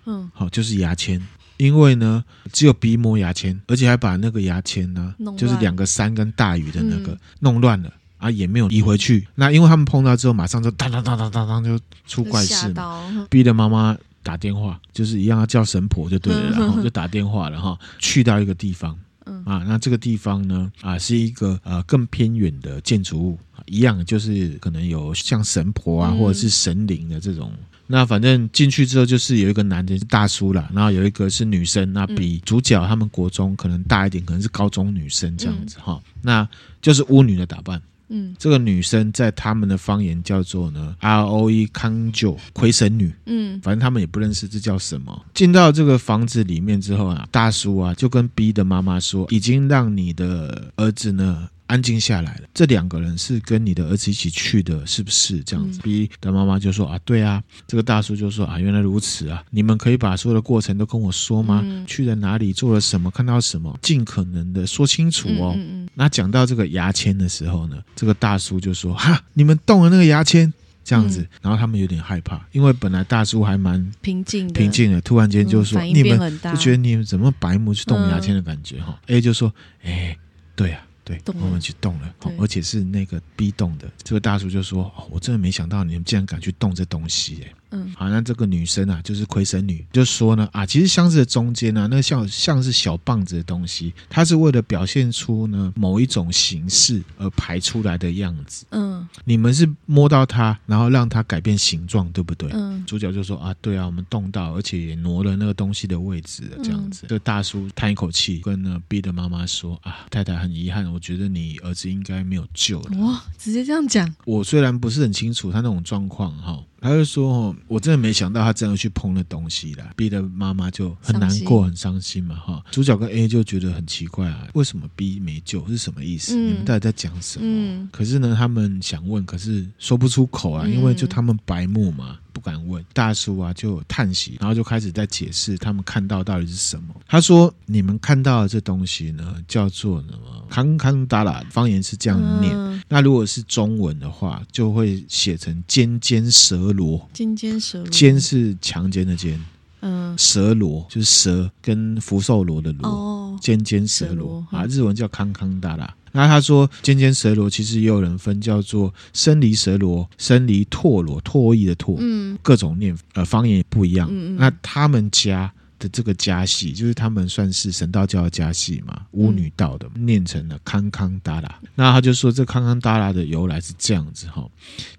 嗯，好，就是牙签，因为呢，只有逼摸牙签，而且还把那个牙签呢，乱就是两个山跟大鱼的那个、嗯、弄乱了啊，也没有移回去。那因为他们碰到之后，马上就当当当当当当就出怪事嘛。逼的妈妈打电话，就是一样要叫神婆就对了，然后就打电话了哈，去到一个地方。啊，那这个地方呢，啊，是一个呃更偏远的建筑物，一样就是可能有像神婆啊，或者是神灵的这种。嗯、那反正进去之后，就是有一个男的是大叔啦，然后有一个是女生，那比主角他们国中可能大一点，可能是高中女生这样子哈，嗯、那就是巫女的打扮。嗯，这个女生在他们的方言叫做呢，R O E 康九魁神女。嗯，反正他们也不认识这叫什么。进到这个房子里面之后啊，大叔啊就跟 B 的妈妈说，已经让你的儿子呢。安静下来了。这两个人是跟你的儿子一起去的，是不是这样子？B 的妈妈就说啊，对啊。这个大叔就说啊，原来如此啊。你们可以把所有的过程都跟我说吗？嗯、去了哪里，做了什么，看到什么，尽可能的说清楚哦。嗯嗯嗯，那讲到这个牙签的时候呢，这个大叔就说哈，你们动了那个牙签，这样子。嗯、然后他们有点害怕，因为本来大叔还蛮平静平静的，突然间就说、嗯、你们就觉得你们怎么白目去动牙签的感觉哈。嗯、A 就说哎，对啊。对，我们去动了，而且是那个 B 动的。这个大叔就说：“哦，我真的没想到你们竟然敢去动这东西。”哎，嗯，好，那这个女生啊，就是亏神女，就说呢啊，其实箱子的中间呢、啊，那像像是小棒子的东西，它是为了表现出呢某一种形式而排出来的样子。嗯，你们是摸到它，然后让它改变形状，对不对？嗯，主角就说啊，对啊，我们动到，而且也挪了那个东西的位置了，这样子。这、嗯、大叔叹一口气，跟呢 B 的妈妈说啊，太太很遗憾，我觉得你儿子应该没有救了。哇，直接这样讲。我虽然不是很清楚他那种状况哈。他就说：“哦，我真的没想到他真的去碰那东西了，逼得妈妈就很难过、很伤心嘛。哈，主角跟 A 就觉得很奇怪啊，为什么 B 没救是什么意思？嗯、你们到底在讲什么？嗯、可是呢，他们想问，可是说不出口啊，因为就他们白目嘛。”不敢问大叔啊，就叹息，然后就开始在解释他们看到到底是什么。他说：“你们看到的这东西呢，叫做什么？康康达拉方言是这样念。嗯、那如果是中文的话，就会写成尖尖蛇螺。尖尖蛇螺，尖是强奸的尖，嗯，蛇螺就是蛇跟福寿螺的螺。哦，尖尖蛇螺啊，日文叫康康达拉。”那他说，尖尖蛇螺其实也有人分，叫做生离蛇螺、生离拓罗、唾意的唾，嗯，各种念呃方言也不一样。嗯嗯，那他们家的这个家系，就是他们算是神道教的家系嘛，巫女道的，嗯、念成了康康达拉。那他就说，这康康达拉的由来是这样子哈，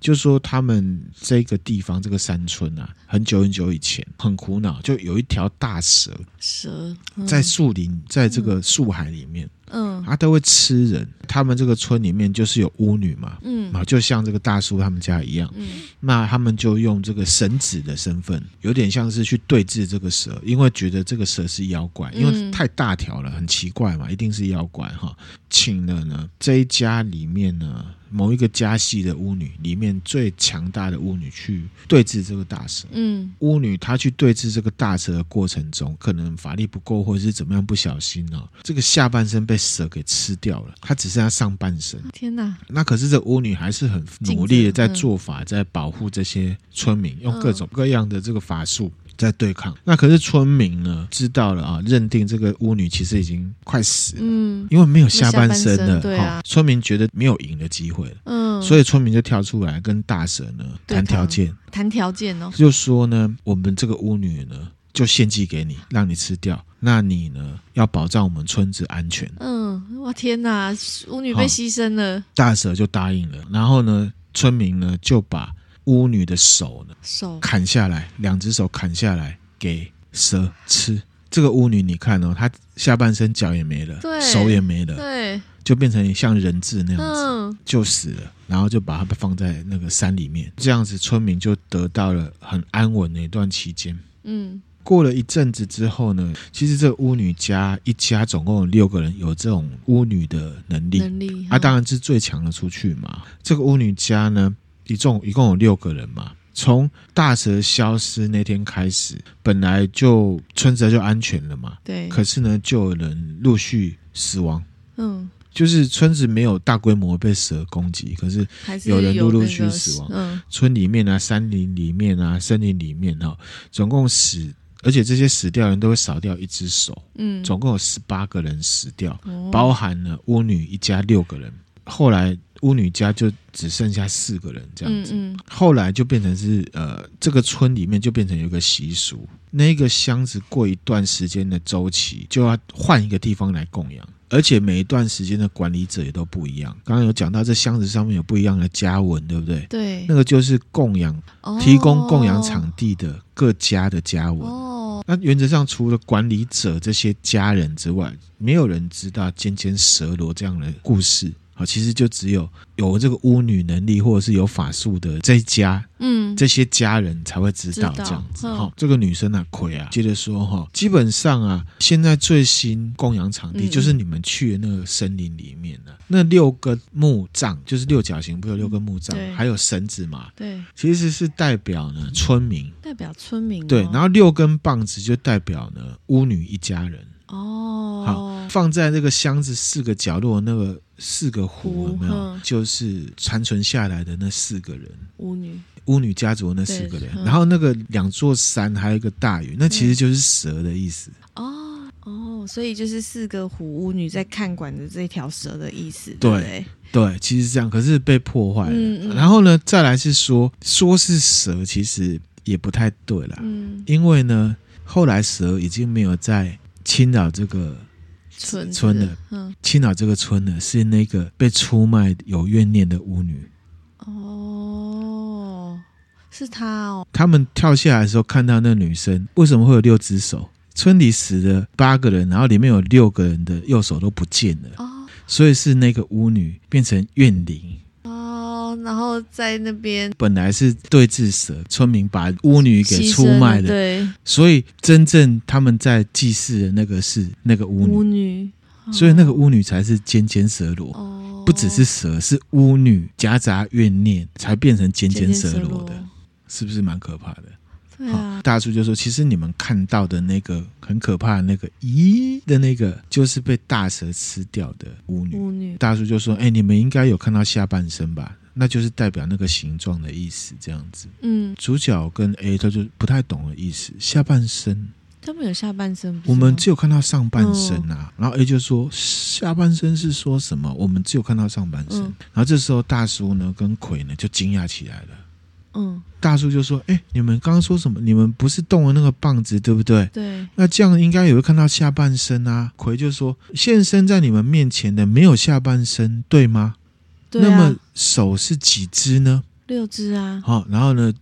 就说他们这个地方这个山村啊，很久很久以前很苦恼，就有一条大蛇，蛇、嗯、在树林，在这个树海里面。嗯，啊都会吃人。他们这个村里面就是有巫女嘛，嗯，啊，就像这个大叔他们家一样，嗯，那他们就用这个神子的身份，有点像是去对峙这个蛇，因为觉得这个蛇是妖怪，因为太大条了，很奇怪嘛，一定是妖怪哈。请了呢这一家里面呢。某一个家系的巫女里面最强大的巫女去对峙这个大蛇，嗯，巫女她去对峙这个大蛇的过程中，可能法力不够或者是怎么样不小心哦，这个下半身被蛇给吃掉了，她只剩下上半身。天哪！那可是这巫女还是很努力的在做法，在保护这些村民，用各种各样的这个法术。在对抗，那可是村民呢？知道了啊，认定这个巫女其实已经快死了，嗯，因为没有下半身了，对啊，村民觉得没有赢的机会了，嗯，所以村民就跳出来跟大蛇呢谈条件，谈条件哦，就说呢，我们这个巫女呢就献祭给你，让你吃掉，那你呢要保障我们村子安全，嗯，哇天哪，巫女被牺牲了，大蛇就答应了，然后呢，村民呢就把。巫女的手呢？手砍下来，两只手砍下来给蛇吃。这个巫女，你看哦，她下半身脚也没了，对手也没了，对，就变成像人质那样子，嗯、就死了。然后就把它放在那个山里面，这样子村民就得到了很安稳的一段期间。嗯，过了一阵子之后呢，其实这个巫女家一家总共有六个人有这种巫女的能力，能力啊，当然是最强的出去嘛。这个巫女家呢？一共一共有六个人嘛。从大蛇消失那天开始，本来就村子就安全了嘛。对。可是呢，就有人陆续死亡。嗯。就是村子没有大规模被蛇攻击，可是有人陆陆续续死亡。嗯。村里面啊，山林里面啊，森林里面啊，总共死，而且这些死掉的人都会少掉一只手。嗯。总共有十八个人死掉，包含了巫女一家六个人。后来。巫女家就只剩下四个人这样子，嗯嗯、后来就变成是呃，这个村里面就变成有一个习俗，那个箱子过一段时间的周期就要换一个地方来供养，而且每一段时间的管理者也都不一样。刚刚有讲到这箱子上面有不一样的家纹，对不对？对，那个就是供养、提供供养场地的各家的家纹。哦，那原则上除了管理者这些家人之外，没有人知道尖尖蛇罗这样的故事。其实就只有有这个巫女能力或者是有法术的这一家，嗯，这些家人才会知道这样子。哈、嗯，这个女生啊，亏啊，接着说哈，基本上啊，现在最新供养场地就是你们去的那个森林里面的、啊嗯、那六个木杖，就是六角形，不是有六个木杖，嗯、还有绳子嘛？对，其实是代表呢村民，代表村民、哦。对，然后六根棒子就代表呢巫女一家人。哦，好，放在那个箱子四个角落那个。四个湖有没有？嗯、就是残存下来的那四个人，巫女巫女家族那四个人。嗯、然后那个两座山，还有一个大鱼，那其实就是蛇的意思。哦哦，所以就是四个湖巫女在看管着这条蛇的意思。对对，对，其实这样，可是被破坏了。嗯嗯、然后呢，再来是说，说是蛇，其实也不太对了。嗯，因为呢，后来蛇已经没有在侵扰这个村村的，嗯，青岛这个村呢，是那个被出卖有怨念的巫女。哦，是她哦。他们跳下来的时候，看到那女生为什么会有六只手？村里死了八个人，然后里面有六个人的右手都不见了，哦所以是那个巫女变成怨灵。哦，然后在那边本来是对峙蛇，村民把巫女给出卖了，对，所以真正他们在祭祀的那个是那个巫女，巫女，所以那个巫女才是尖尖蛇罗。哦，不只是蛇，是巫女夹杂怨念才变成尖尖蛇罗的，是不是蛮可怕的？对啊，大叔就说：“其实你们看到的那个很可怕的那个咦的那个，就是被大蛇吃掉的巫女。巫女，大叔就说：“哎、欸，你们应该有看到下半身吧？那就是代表那个形状的意思。这样子，嗯，主角跟 A 他就不太懂的意思。下半身，他们有下半身，我们只有看到上半身啊。嗯、然后 A 就说：下半身是说什么？我们只有看到上半身。嗯、然后这时候大叔呢跟魁呢就惊讶起来了。”嗯，大叔就说：“哎、欸，你们刚刚说什么？你们不是动了那个棒子，对不对？对。那这样应该也会看到下半身啊。”葵就说：“现身在你们面前的没有下半身，对吗？对啊。那么手是几只呢？六只啊。好，然后呢，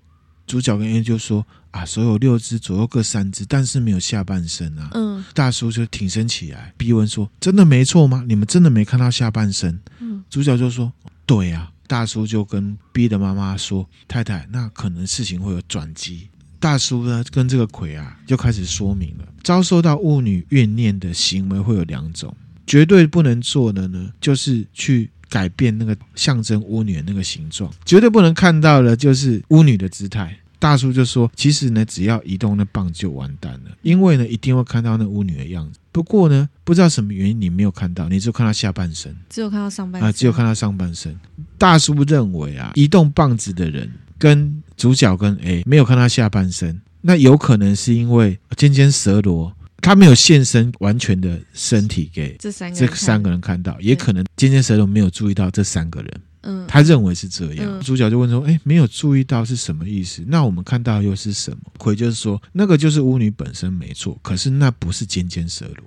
主角跟 A 就说：啊，手有六只，左右各三只，但是没有下半身啊。嗯。大叔就挺身起来，逼问说：真的没错吗？你们真的没看到下半身？嗯。主角就说：对呀、啊。”大叔就跟 B 的妈妈说：“太太，那可能事情会有转机。”大叔呢，跟这个魁啊，就开始说明了：遭受到巫女怨念的行为会有两种，绝对不能做的呢，就是去改变那个象征巫女的那个形状，绝对不能看到的，就是巫女的姿态。大叔就说：“其实呢，只要移动那棒就完蛋了，因为呢，一定会看到那巫女的样子。不过呢，不知道什么原因，你没有看到，你只有看到下半身，只有看到上半身啊，只有看到上半身。大叔认为啊，移动棒子的人跟主角跟 A 没有看到下半身，那有可能是因为尖尖蛇罗他没有现身完全的身体给这三个这三个人看到，也可能尖尖蛇罗没有注意到这三个人。”嗯，他认为是这样。嗯、主角就问说：“哎，没有注意到是什么意思？那我们看到又是什么？”魁就是说：“那个就是巫女本身没错，可是那不是尖尖蛇罗。”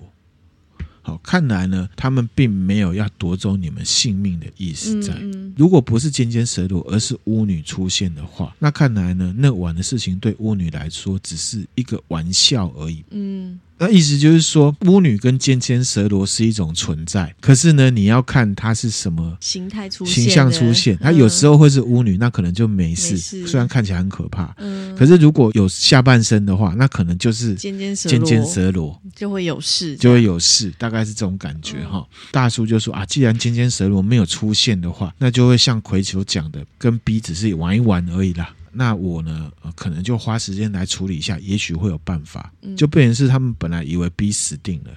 好，看来呢，他们并没有要夺走你们性命的意思在。嗯嗯、如果不是尖尖蛇罗，而是巫女出现的话，那看来呢，那晚的事情对巫女来说只是一个玩笑而已。嗯。那意思就是说，巫女跟尖尖蛇罗是一种存在，可是呢，你要看它是什么形态出现、形象出现。它有时候会是巫女，那可能就没事，没事虽然看起来很可怕。嗯，可是如果有下半身的话，那可能就是尖尖蛇尖尖蛇罗就会有事，就会有事，大概是这种感觉哈。嗯、大叔就说啊，既然尖尖蛇罗没有出现的话，那就会像魁球讲的，跟 B 只是玩一玩而已啦。那我呢，呃，可能就花时间来处理一下，也许会有办法。就变成是他们本来以为 B 死定了，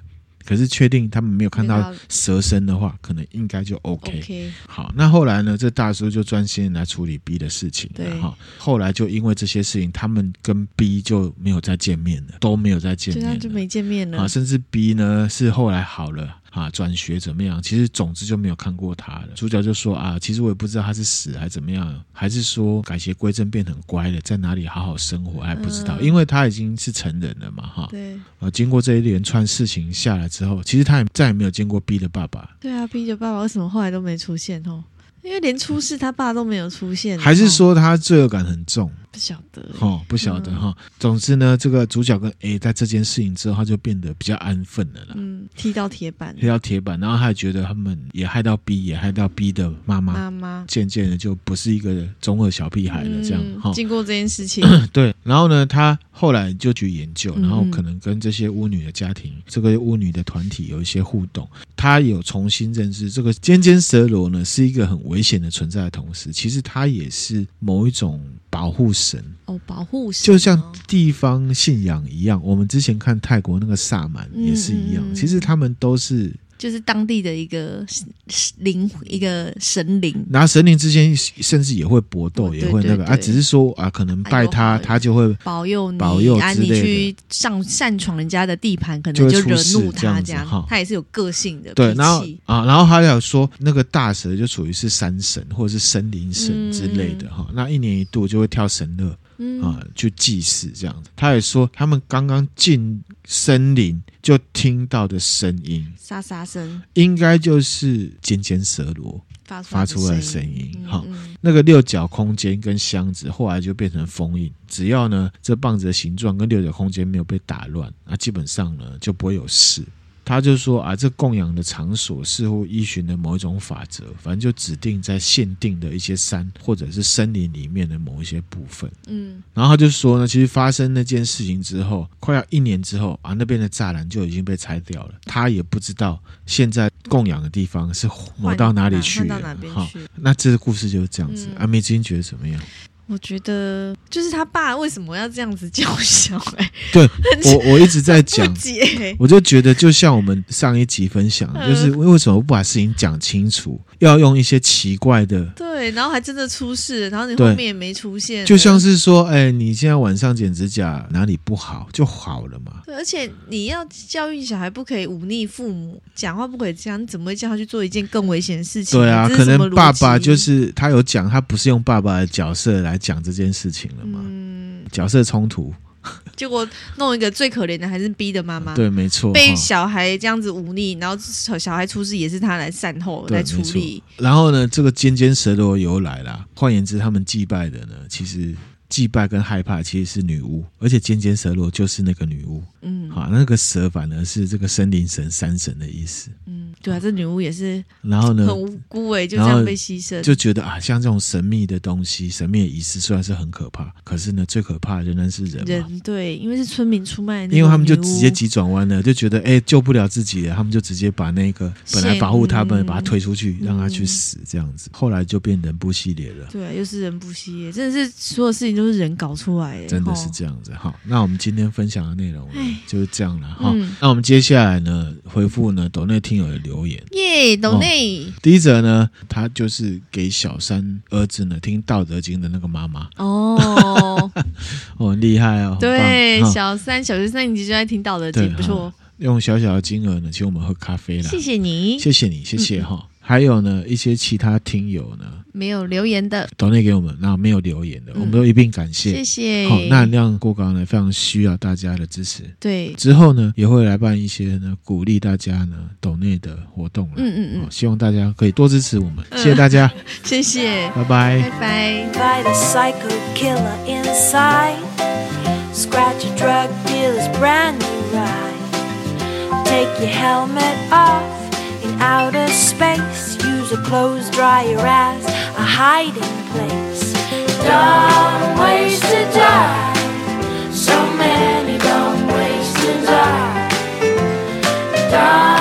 可是确定他们没有看到蛇身的话，可能应该就 OK。OK。好，那后来呢，这大叔就专心来处理 B 的事情。对。哈，后来就因为这些事情，他们跟 B 就没有再见面了，都没有再见面了，就没见面了。啊，甚至 B 呢是后来好了。啊，转学怎么样？其实总之就没有看过他了。主角就说啊，其实我也不知道他是死还是怎么样，还是说改邪归正变很乖了，在哪里好好生活还不知道，嗯、因为他已经是成人了嘛，哈。对。呃，经过这一连串事情下来之后，其实他也再也没有见过 B 的爸爸。对啊，B 的爸爸为什么后来都没出现哦？因为连出事他爸都没有出现，还是说他罪恶感很重？不晓得哦，不晓得哈。嗯、总之呢，这个主角跟 A 在这件事情之后，他就变得比较安分了啦。嗯，踢到铁板，踢到铁板，然后他也觉得他们也害到 B，也害到 B 的妈妈。妈妈渐渐的就不是一个中二小屁孩了，这样哈。嗯、经过这件事情，对，然后呢，他后来就去研究，然后可能跟这些巫女的家庭、嗯、这个巫女的团体有一些互动。他有重新认识这个尖尖蛇罗呢，是一个很危险的存在的同时，其实他也是某一种保护神哦，保护神，就像地方信仰一样。我们之前看泰国那个萨满也是一样，嗯嗯、其实他们都是。就是当地的一个灵，一个神灵，然后神灵之间甚至也会搏斗，也会那个啊，只是说啊，可能拜他，他就会保佑你，保佑之类的。啊，你去上擅闯人家的地盘，可能就惹怒他这样。他也是有个性的，对。然后啊，然后还有说那个大蛇就属于是山神或者是森林神之类的哈。那一年一度就会跳神乐。嗯啊，去祭祀这样子。他也说，他们刚刚进森林就听到的声音，沙沙声，应该就是尖尖蛇螺发发出来的声音。好、嗯嗯，那个六角空间跟箱子后来就变成封印，只要呢这棒子的形状跟六角空间没有被打乱，那基本上呢就不会有事。他就说啊，这供养的场所似乎依循了某一种法则，反正就指定在限定的一些山或者是森林里面的某一些部分。嗯，然后他就说呢，其实发生那件事情之后，快要一年之后啊，那边的栅栏就已经被拆掉了。他也不知道现在供养的地方是挪到哪里去了。好，那这个故事就是这样子。阿美金觉得怎么样？我觉得就是他爸为什么要这样子叫小孩？对 我，我一直在讲，我就觉得就像我们上一集分享，就是为什么不把事情讲清楚，要用一些奇怪的，对，然后还真的出事，然后你后面也没出现，就像是说，哎，你现在晚上剪指甲哪里不好就好了嘛。对，而且你要教育小孩不可以忤逆父母，讲话不可以这样，你怎么会叫他去做一件更危险的事情？对啊，可能爸爸就是他有讲，他不是用爸爸的角色来。来讲这件事情了吗？嗯，角色冲突，结果弄一个最可怜的还是 B 的妈妈。对，没错，被小孩这样子忤逆，然后小孩出事也是他来善后来处理。然后呢，这个尖尖蛇的由来啦，换言之，他们祭拜的呢，其实祭拜跟害怕其实是女巫，而且尖尖蛇罗就是那个女巫。嗯，好，那个蛇反而是这个森林神、山神的意思。嗯，对啊，这女巫也是，然后呢，很无辜哎，就这样被牺牲，就觉得啊，像这种神秘的东西、神秘的仪式，虽然是很可怕，可是呢，最可怕的仍然是人。人对，因为是村民出卖，因为他们就直接急转弯了，就觉得哎，救不了自己了，他们就直接把那个本来保护他们，把他推出去，让他去死，这样子。后来就变人不系列了。对，又是人不系列，真的是所有事情都是人搞出来的，真的是这样子。好，那我们今天分享的内容就是这样了。哈，嗯、那我们接下来呢，回复呢斗内听友的留言。耶，懂内、哦、第一则呢，他就是给小三儿子呢听《道德经》的那个妈妈。哦，哦，很厉害哦。对，小三小学三年级就在听《道德经》，不错。用小小的金额呢，请我们喝咖啡了。谢谢你，谢谢你，谢谢哈。嗯还有呢，一些其他听友呢，没有留言的，抖内给我们，那没有留言的，嗯、我们都一并感谢，谢谢。好，那量过高呢，非常需要大家的支持。对，之后呢，也会来办一些呢，鼓励大家呢，抖内的活动。嗯嗯嗯，希望大家可以多支持我们，嗯、谢谢大家，谢谢，拜拜，拜拜。outer space. Use a clothes dryer as a hiding place. Dumb ways to die. So many dumb ways to die. Dumb